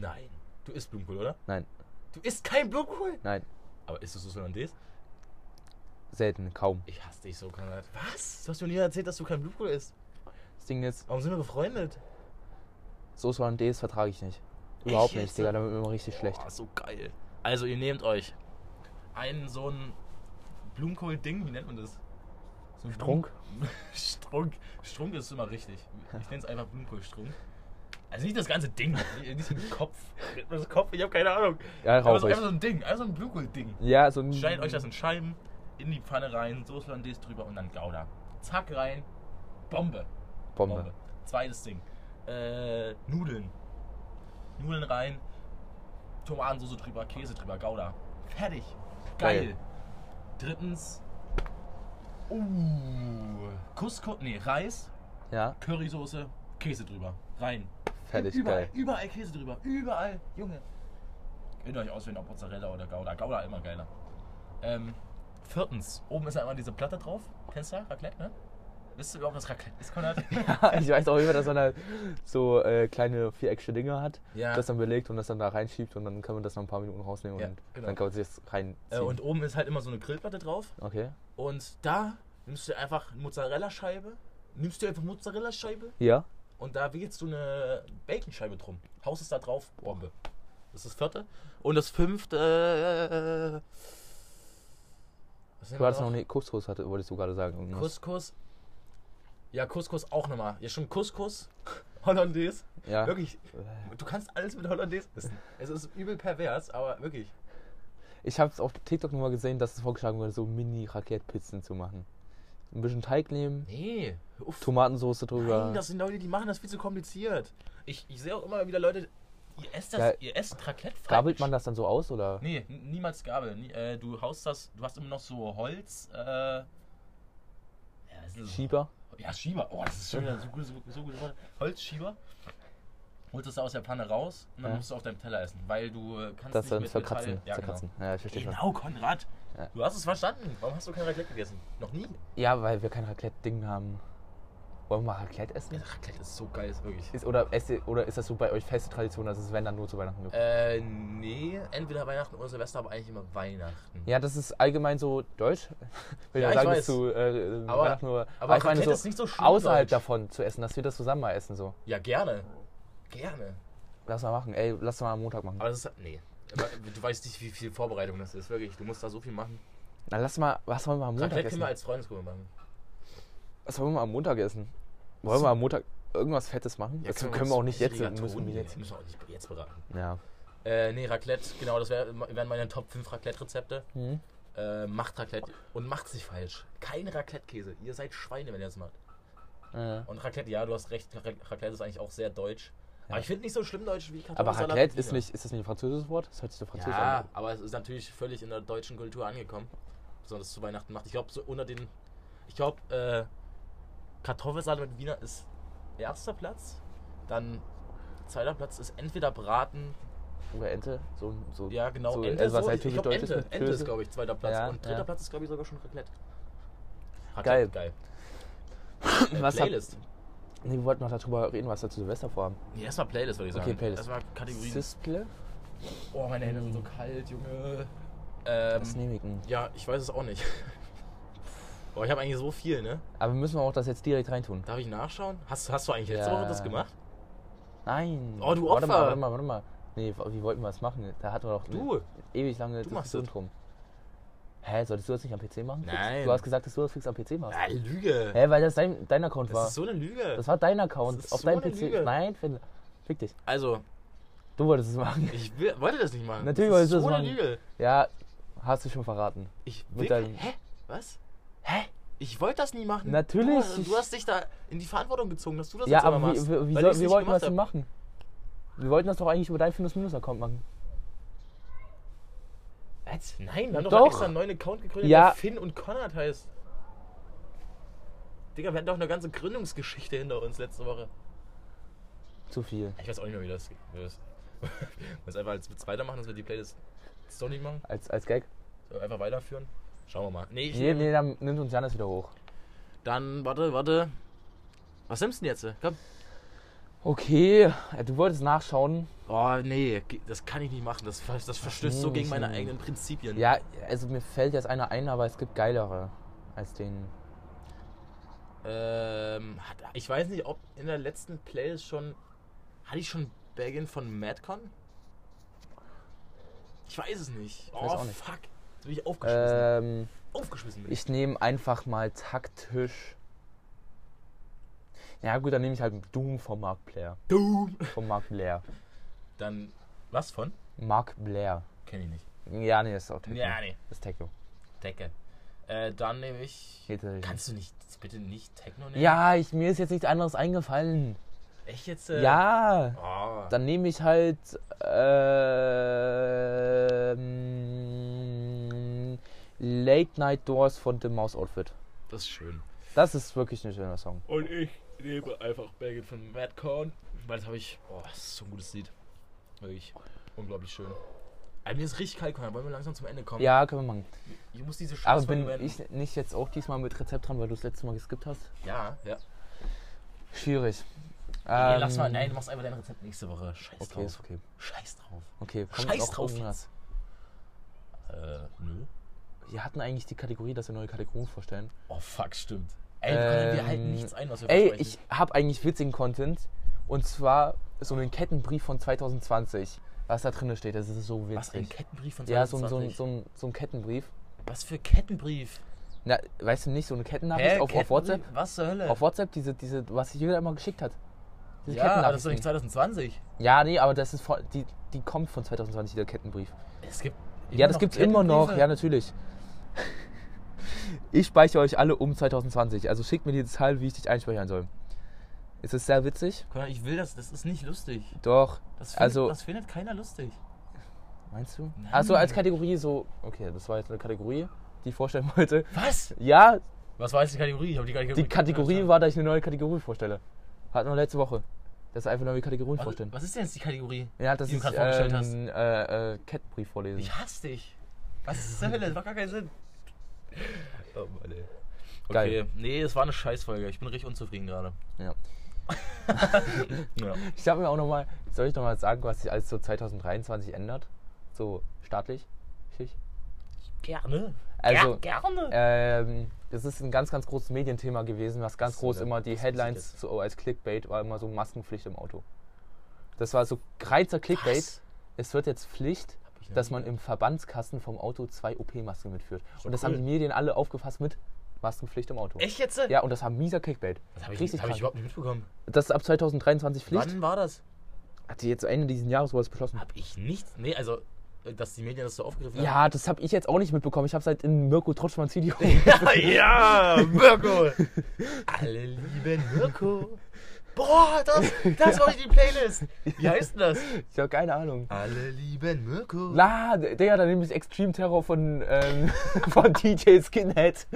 S1: Nein. Du isst Blumenkohl, oder?
S2: Nein,
S1: Du isst kein Blumenkohl?
S2: nein,
S1: Aber isst du Soße Hollandaise?
S2: selten, kaum.
S1: Ich hasse dich so, Konrad. Was? Du hast mir nie erzählt, dass du kein Blumenkohl isst.
S2: Das Ding ist,
S1: Warum sind wir befreundet?
S2: Soße Hollandaise vertrage ich nicht. Überhaupt
S1: Echt
S2: nicht,
S1: jetzt?
S2: Digga, da wird mir immer richtig schlecht.
S1: Boah, so geil. Also, ihr nehmt euch einen so ein Blumenkohl-Ding, wie nennt man das? So
S2: Strunk?
S1: Strunk. Strunk ist immer richtig. Ich nenne es einfach Blumenkohlstrunk. Also nicht das ganze Ding, nicht dem Kopf. Das Kopf? Ich habe keine Ahnung.
S2: Ja,
S1: so,
S2: rauchig.
S1: einfach so ein Ding, einfach so ein Blumenkohl-Ding.
S2: Ja, so ein.
S1: Schneidet euch das in Scheiben, in die Pfanne rein, Soße Hollandaise drüber und dann Gouda. Zack rein, Bombe.
S2: Bombe.
S1: Zweites Ding. Äh, Nudeln. Nudeln rein, Tomatensauce drüber, Käse drüber, Gouda. Fertig. Geil.
S2: Geil.
S1: Drittens. Uh. Couscous, nee, Reis,
S2: Ja,
S1: Currysoße, Käse drüber. Rein.
S2: fertig,
S1: überall,
S2: geil.
S1: überall Käse drüber. Überall. Junge. Könnt ihr euch auswählen, ob Mozzarella oder Gouda. Gouda immer geiler. Ähm, viertens. Oben ist ja immer diese Platte drauf. Kennst du? Raclette, ne? Wisst ihr überhaupt, was Raclette ist, Konrad?
S2: ich weiß auch immer, dass man halt so äh, kleine viereckige Dinger hat,
S1: Ja.
S2: das dann belegt und das dann da reinschiebt und dann kann man das noch ein paar Minuten rausnehmen
S1: Ja,
S2: und
S1: genau.
S2: dann kann man sich das reinziehen.
S1: Äh, und oben ist halt immer so eine Grillplatte drauf.
S2: okay.
S1: Und da nimmst du einfach Mozzarella-Scheibe. Nimmst du einfach Mozzarella-Scheibe
S2: Ja.
S1: und da wählst du eine Baconscheibe drum. Haust es da drauf, Bombe. Das ist das vierte. Und das fünfte. Äh, was
S2: Du hattest noch nicht Couscous, hatte, wolltest du gerade sagen. irgendwas.
S1: Couscous. Ja, Couscous auch nochmal. Ja, schon Couscous. Hollandaise.
S2: Ja.
S1: Wirklich. Du kannst alles mit Hollandaise essen. Es ist übel pervers, aber wirklich.
S2: Ich habe es auf TikTok nur mal gesehen, dass es vorgeschlagen wurde, so Mini-Raclette-Pizzen zu machen. Ein bisschen Teig nehmen,
S1: Nee. auf.
S2: Tomatensauce drüber.
S1: Nein, das sind Leute, die machen das viel zu kompliziert. Ich, ich sehe auch immer wieder Leute, ihr esst das,
S2: Ja.
S1: ihr esst Raclette falsch.
S2: Gabelt man das dann so aus oder?
S1: Nee, niemals Gabel. Nie, äh, du haust das, du hast immer noch so Holz, äh, ja,
S2: Schieber?
S1: Ja, Schieber. Oh, das ist schon wieder so gut, so, so gut. Holzschieber. Holst es aus der Pfanne raus und dann
S2: Ja.
S1: musst du auf deinem Teller essen, weil du äh, kannst
S2: Das
S1: nicht mit
S2: zerkratzen.
S1: Metall- Ja,
S2: zerkratzen. Ja, ich verstehe
S1: Genau.
S2: schon.
S1: genau, Konrad.
S2: Ja.
S1: Du hast es verstanden. Warum hast du kein Raclette gegessen? Noch nie?
S2: Ja, weil wir kein Raclette-Ding haben. Wollen wir mal Raclette essen?
S1: Ja, Raclette ist so geil, ist wirklich.
S2: Ist, oder, ihr- oder ist das so bei euch feste Tradition, dass es wenn dann nur zu Weihnachten gibt?
S1: Äh, nee, entweder Weihnachten oder Silvester, aber eigentlich immer Weihnachten.
S2: Ja, das ist allgemein so deutsch. Will
S1: Ja, ich
S2: sagen,
S1: weiß.
S2: zu äh,
S1: Aber-
S2: Weihnachten nur.
S1: aber
S2: ich meine so
S1: ist nicht so schlimm
S2: außerhalb
S1: deutsch.
S2: davon zu essen, dass wir das zusammen mal essen so.
S1: Ja, gerne. Gerne.
S2: Lass mal machen. Ey, lass mal am Montag machen.
S1: Aber das ist. Nee. Aber Du weißt nicht, wie viel Vorbereitung das ist, wirklich. Du musst da so viel machen.
S2: Na, lass mal, was wollen wir am Montag
S1: Raclette können
S2: essen?
S1: wir als Freundesgruppe machen.
S2: Was wollen wir am Montag essen? Wollen wir am Montag irgendwas Fettes machen? das
S1: können
S2: können wir auch nicht jetzt.
S1: Müssen
S2: wir jetzt.
S1: müssen wir auch nicht jetzt beraten.
S2: Ja.
S1: Äh, nee, Raclette, genau, das wär, wären meine Top 5 Raclette-Rezepte.
S2: Hm?
S1: Äh, macht Raclette und macht's nicht falsch. Kein Raclette-Käse. Ihr seid Schweine, wenn ihr das macht.
S2: Äh.
S1: Und Raclette, ja, du hast recht, Ra- Raclette ist eigentlich auch sehr deutsch. Aber
S2: Ja.
S1: ich finde nicht so schlimm deutsch wie
S2: Aber
S1: Kartoffelsalat.
S2: Raclette
S1: und
S2: ist nicht, ist das nicht ein französisches Wort? Das hört sich so französisch
S1: Ja,
S2: an.
S1: aber es ist natürlich völlig in der deutschen Kultur angekommen. Besonders zu Weihnachten macht. Ich glaube, so unter den. Ich glaube, äh, Kartoffelsalat mit Wiener ist erster Platz. Dann zweiter Platz ist entweder Braten.
S2: Oder Ente. So, so,
S1: Ja, genau.
S2: So,
S1: Ente,
S2: also was
S1: so,
S2: halt
S1: ich, ich glaub, Ente, Ente ist, glaube ich, zweiter Platz.
S2: Ja,
S1: und dritter
S2: ja.
S1: Platz ist, glaube ich, sogar schon Raclette.
S2: Geil.
S1: Geil. Äh,
S2: Was
S1: Playlist.
S2: Nee, wir wollten noch darüber reden, was wir zu Silvester vorhaben.
S1: Nee, erstmal Playlist, würde ich sagen.
S2: Okay, Playlist.
S1: Erstmal Kategorien.
S2: Sisple?
S1: oh, meine Hände sind so kalt, Junge. Ähm,
S2: Das nehme ich. denn?
S1: ja, ich weiß es auch nicht. Boah, ich habe eigentlich so viel, ne?
S2: Aber müssen wir auch das jetzt direkt reintun?
S1: Darf ich nachschauen? Hast, hast du eigentlich letzte
S2: Ja.
S1: Woche das gemacht?
S2: Nein.
S1: Oh, du
S2: Warte mal,
S1: Opfer.
S2: warte mal, warte mal. Nee, wie wollten wir das machen? Da hatten wir doch
S1: Du.
S2: eine ewig lange
S1: Du
S2: Diskussion
S1: das.
S2: drum. Hä, solltest du das nicht am PC machen?
S1: Nein.
S2: Du hast gesagt, dass du das fix am PC machst.
S1: Ja, Lüge.
S2: Hä, weil das dein, dein Account
S1: Das
S2: war.
S1: ist so eine Lüge.
S2: Das war dein Account.
S1: Das
S2: Auf
S1: so
S2: deinem
S1: eine
S2: PC.
S1: Lüge.
S2: Nein, Finn. Fick dich.
S1: Also,
S2: Du wolltest es machen.
S1: ich will, wollte das nicht machen.
S2: Natürlich
S1: das
S2: wolltest du
S1: so
S2: das
S1: eine
S2: machen.
S1: Lüge.
S2: Ja, hast du schon verraten.
S1: Ich will, Hä? Was? Hä? Ich wollte das nie machen.
S2: Natürlich.
S1: Du, du hast dich da in die Verantwortung gezogen, dass du das
S2: Ja,
S1: jetzt
S2: aber
S1: machst. nicht
S2: wollten wir
S1: gemacht
S2: das
S1: hab.
S2: machen? Wir wollten das doch eigentlich über deinen Findus-Minus-Account machen.
S1: Was? Nein, wir haben doch,
S2: Doch.
S1: extra einen neuen Account gegründet,
S2: Ja.
S1: der Finn und Konrad heißt. Digga, wir hatten doch eine ganze Gründungsgeschichte hinter uns letzte Woche.
S2: Zu viel.
S1: Ich weiß auch nicht mehr, wie das geht. Wir es einfach als Witz weitermachen, dass wir die Playlist nicht machen?
S2: Als, als Gag.
S1: So, einfach weiterführen? Schauen wir mal. Nee, ich,
S2: Nee, nee, dann nimmt uns Janis wieder hoch.
S1: Dann, warte, warte. Was nimmst du denn jetzt? Komm.
S2: Okay, ja, du wolltest nachschauen.
S1: Oh, nee, das kann ich nicht machen. Das, das verstößt so
S2: nee,
S1: gegen meine
S2: nee.
S1: eigenen Prinzipien.
S2: Ja, also mir fällt jetzt einer ein, aber es gibt geilere als den.
S1: Ähm, ich weiß nicht, ob in der letzten Playlist schon. Hatte ich schon Baggin von Madcon? Ich weiß es nicht. Oh,
S2: weiß auch nicht.
S1: fuck. Bin ich aufgeschmissen.
S2: Ähm,
S1: aufgeschmissen bin ich.
S2: ich nehme einfach mal taktisch. Ja gut, dann nehme ich halt Doom von Mark Blair.
S1: Doom.
S2: Von Mark Blair.
S1: Dann, was von?
S2: Mark Blair.
S1: Kenn ich nicht.
S2: Ja, nee, das ist auch Techno.
S1: Ja, nee.
S2: Das ist Techno.
S1: Decke. Äh, dann nehme ich.
S2: Geht
S1: Kannst du nicht bitte nicht Techno nehmen?
S2: Ja, ich, mir ist jetzt nichts anderes eingefallen.
S1: Echt jetzt? Äh,
S2: Ja,
S1: Oh.
S2: dann nehme ich halt ähm, Late Night Doors von The Mouse Outfit.
S1: Das ist schön.
S2: Das ist wirklich ein schöner Song.
S1: Und ich nehme einfach Baggin von Madcorn. Weil das habe ich. Oh, das ist so ein gutes Lied. Wirklich unglaublich schön. Alter, mir ist richtig kalt, Konrad. Wollen wir langsam zum Ende kommen?
S2: Ja, können wir machen.
S1: Ich muss diese
S2: Aber
S1: Scheißfolge
S2: bin ich nicht jetzt auch diesmal mit Rezept dran, weil du das letzte Mal geskippt hast?
S1: Ja, ja.
S2: Schwierig.
S1: Nee,
S2: Ähm,
S1: lass mal, nein, du machst einfach dein Rezept nächste Woche. Scheiß
S2: Okay,
S1: drauf.
S2: ist okay.
S1: Scheiß drauf.
S2: Okay,
S1: Scheiß drauf
S2: irgendwas? Wir hatten eigentlich die Kategorie, dass wir neue Kategorien vorstellen.
S1: Oh, fuck, stimmt. Ey, wir
S2: Ähm,
S1: halten nichts ein, was wir
S2: Ey, ich habe eigentlich witzigen Content. Und zwar so einen Kettenbrief von 2020. Was da drin steht, das ist so
S1: Was, ein
S2: witzig.
S1: Kettenbrief von
S2: Ja, so,
S1: 2020?
S2: ein- so, ein- so, ein- so ein Kettenbrief.
S1: Was für Kettenbrief?
S2: Na, weißt du nicht, so eine Kettennachricht auf, auf
S1: Kettenbrief?
S2: WhatsApp?
S1: Was zur Hölle?
S2: Auf WhatsApp, diese, diese, was sich jeder immer geschickt hat. Diese
S1: ja, aber das ist doch nicht
S2: Kettennachrichten.
S1: 2020.
S2: Ja, nee, aber das ist von, die, die kommt von 2020, der Kettenbrief.
S1: Es gibt
S2: Ja, das gibt's immer noch, ja, natürlich. Ich speichere euch alle um 2020. Also schickt mir die Zahl, wie ich dich einspeichern soll. Ist es sehr witzig?
S1: Ich will das, das ist nicht lustig.
S2: Doch.
S1: Das findet,
S2: Also-
S1: das findet keiner lustig.
S2: Meinst du? Also als Kategorie so. Okay, das war jetzt eine Kategorie, die ich vorstellen wollte.
S1: Was?
S2: Ja,
S1: Was war jetzt die Kategorie? Ich hab die Kategorie,
S2: die Kategorie war, dass ich eine neue Kategorie vorstelle. Hatten wir letzte Woche. Das ist einfach neue Kategorien
S1: was,
S2: vorstellen.
S1: was ist denn jetzt die Kategorie?
S2: Ja, das
S1: die du
S2: ist
S1: gerade vorgestellt hast?
S2: ähm, äh, äh, Kettenbrief vorlesen.
S1: Ich hasse dich. Was ist zur Hölle? Das macht gar keinen Sinn. Oh Mann, ey.
S2: Geil.
S1: Okay, nee, es war eine Scheißfolge. Ich bin richtig unzufrieden gerade.
S2: Ja.
S1: Ja.
S2: Ich habe mir auch nochmal, soll ich nochmal sagen, was sich alles so 2023 ändert? So staatlich? Schicht?
S1: Gerne.
S2: Also,
S1: Ger gerne.
S2: Ähm, das ist ein ganz, ganz großes Medienthema gewesen, was ganz groß
S1: denn?
S2: immer die Headlines so als Clickbait war immer so Maskenpflicht im Auto. Das war so kreizer Clickbait.
S1: Was?
S2: Es wird jetzt Pflicht, dass man im Verbandskasten vom Auto zwei OP-Masken mitführt. Und das
S1: cool.
S2: haben die Medien alle aufgefasst mit Maskenpflicht im Auto.
S1: Echt jetzt?
S2: Ja, und das war mieser Clickbait.
S1: Das habe ich,
S2: Richtig
S1: hab ich überhaupt nicht mitbekommen.
S2: Das ist ab 2023 Pflicht.
S1: Wann war das?
S2: Hat die jetzt Ende dieses Jahres sowas beschlossen?
S1: Hab ich nicht. Nee, also, äh, dass die Medien das so aufgegriffen
S2: Ja, das habe ich jetzt auch nicht mitbekommen. Ich habe es halt in Mirko Trotschmanns Video.
S1: haben. ja, Mirko. Alle lieben Mirko. Boah, das, das war die Playlist. Wie heißt denn das?
S2: ich habe keine Ahnung.
S1: Alle lieben Mirko.
S2: Na, der da nämlich Extreme Terror von, ähm, von DJ Skinhead.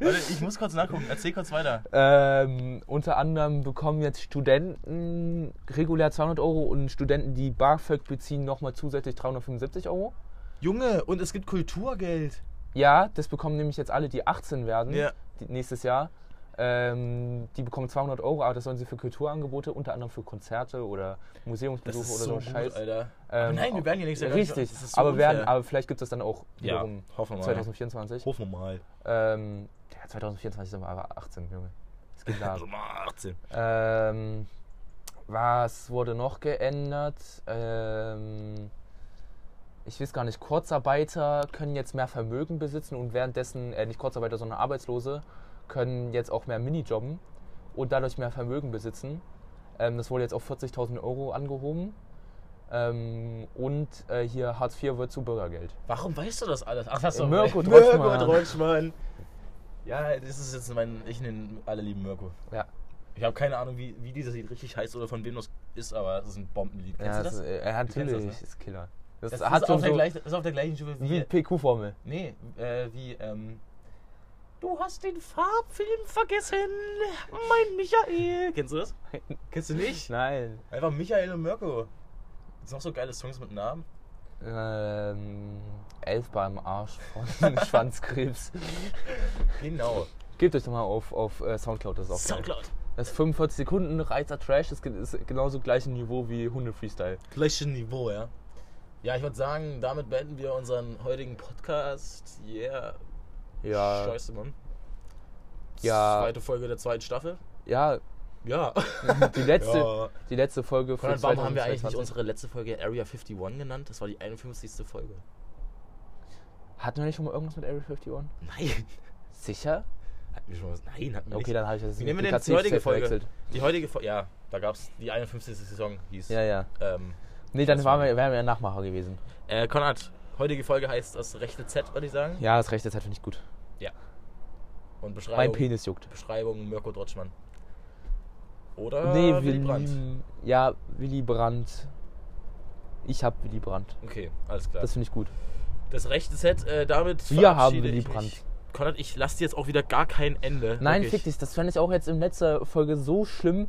S1: Warte, ich muss kurz nachgucken. Erzähl kurz weiter.
S2: Ähm, unter anderem bekommen jetzt Studenten regulär 200 Euro und Studenten, die BAföG beziehen, nochmal zusätzlich 375 Euro.
S1: Junge, und es gibt Kulturgeld.
S2: Ja, das bekommen nämlich jetzt alle, die 18 werden
S1: Ja.
S2: nächstes Jahr. Ähm, die bekommen 200 Euro, aber das sollen sie für Kulturangebote, unter anderem für Konzerte oder Museumsbesuche oder
S1: so
S2: so
S1: gut,
S2: Scheiß. Ähm,
S1: nein, wir werden ja nächstes Jahr gar nicht-
S2: Richtig,
S1: das ist so
S2: aber, werden, aber vielleicht gibt es das dann auch
S1: Ja,
S2: wiederum
S1: hoffen wir mal.
S2: 2024.
S1: Hoffen wir mal.
S2: Ähm, ja, 2024 sind wir aber 18, Junge. Es geht da.
S1: Also mal 18.
S2: ähm, was wurde noch geändert? Ähm, ich weiß gar nicht, Kurzarbeiter können jetzt mehr Vermögen besitzen und währenddessen, äh, nicht Kurzarbeiter, sondern Arbeitslose, können jetzt auch mehr Minijobben und dadurch mehr Vermögen besitzen. Ähm, das wurde jetzt auf 40.000 Euro angehoben. Ähm, und äh, hier Hartz IV wird zu Bürgergeld.
S1: Warum weißt du das alles? Ach, hast du
S2: Mirko
S1: Mirko
S2: Drotschmann.
S1: Ja, das ist jetzt mein. Ich nenne alle lieben Mirko.
S2: Ja,
S1: Ich habe keine Ahnung, wie, wie dieses Lied richtig heißt oder von wem das ist, aber es ist ein Bombenlied. Kennst
S2: ja
S1: du das?
S2: das, äh, natürlich
S1: das, ne?
S2: ist Killer. Das,
S1: Das, ist, auf der
S2: so
S1: gleich, das ist auf der gleichen Stufe wie.
S2: wie PQ-Formel.
S1: nee, äh, wie. Ähm, du hast den Farbfilm vergessen, mein Michael. Kennst du das? Kennst du nicht?
S2: Nein.
S1: Einfach Michael und Mirko. Gibt's noch so geile Songs mit Namen?
S2: Ähm, elf beim Arsch von Schwanzkrebs.
S1: Genau.
S2: Gebt euch doch mal auf, auf Soundcloud, das ist auch geil.
S1: Soundcloud.
S2: Das ist 45 Sekunden, reizer Trash, das ist genauso gleiche Niveau wie Hunde-Freestyle.
S1: Gleiches Niveau, ja. Ja, ich würde sagen, damit beenden wir unseren heutigen Podcast. Yeah.
S2: Ja,
S1: Scheiße, Mann.
S2: Ja.
S1: Zweite Folge der zweiten Staffel.
S2: ja,
S1: Ja.
S2: die letzte,
S1: Ja.
S2: die letzte Folge von
S1: warum haben wir eigentlich nicht
S2: 2022.
S1: unsere letzte Folge Area 51 genannt? Das war die 51. Folge.
S2: Hatten wir nicht schon mal irgendwas mit Area 51?
S1: Nein.
S2: Sicher?
S1: Hatten wir schon was? Nein, hatten wir
S2: Okay,
S1: nicht.
S2: dann habe ich das
S1: Wie nennen wir denn die heutige Folge?
S2: verwechselt.
S1: Die heutige Folge, ja, da gab es die 51. Saison, hieß.
S2: Ja, ja.
S1: Ähm,
S2: Nee, dann waren
S1: war-
S2: wir, wären wir ja Nachmacher gewesen.
S1: äh, Konrad, heutige Folge heißt das rechte Z, würde ich sagen.
S2: Ja, das rechte Zeit finde ich gut.
S1: Und
S2: Mein
S1: Beschreibung,
S2: Penis juckt.
S1: Beschreibung Mirko Drotschmann. Oder
S2: nee,
S1: Willy
S2: Willy
S1: Brandt.
S2: Ja, Willy Brandt. Ich hab Willy Brandt.
S1: Okay, alles klar.
S2: Das finde ich gut.
S1: Das rechte Set, äh, damit
S2: Wir haben Willy. Brandt.
S1: Konrad, ich lasse dir jetzt auch wieder gar kein Ende.
S2: Nein,
S1: Wirklich.
S2: fick dich. Das fand ich auch jetzt in letzter Folge so schlimm,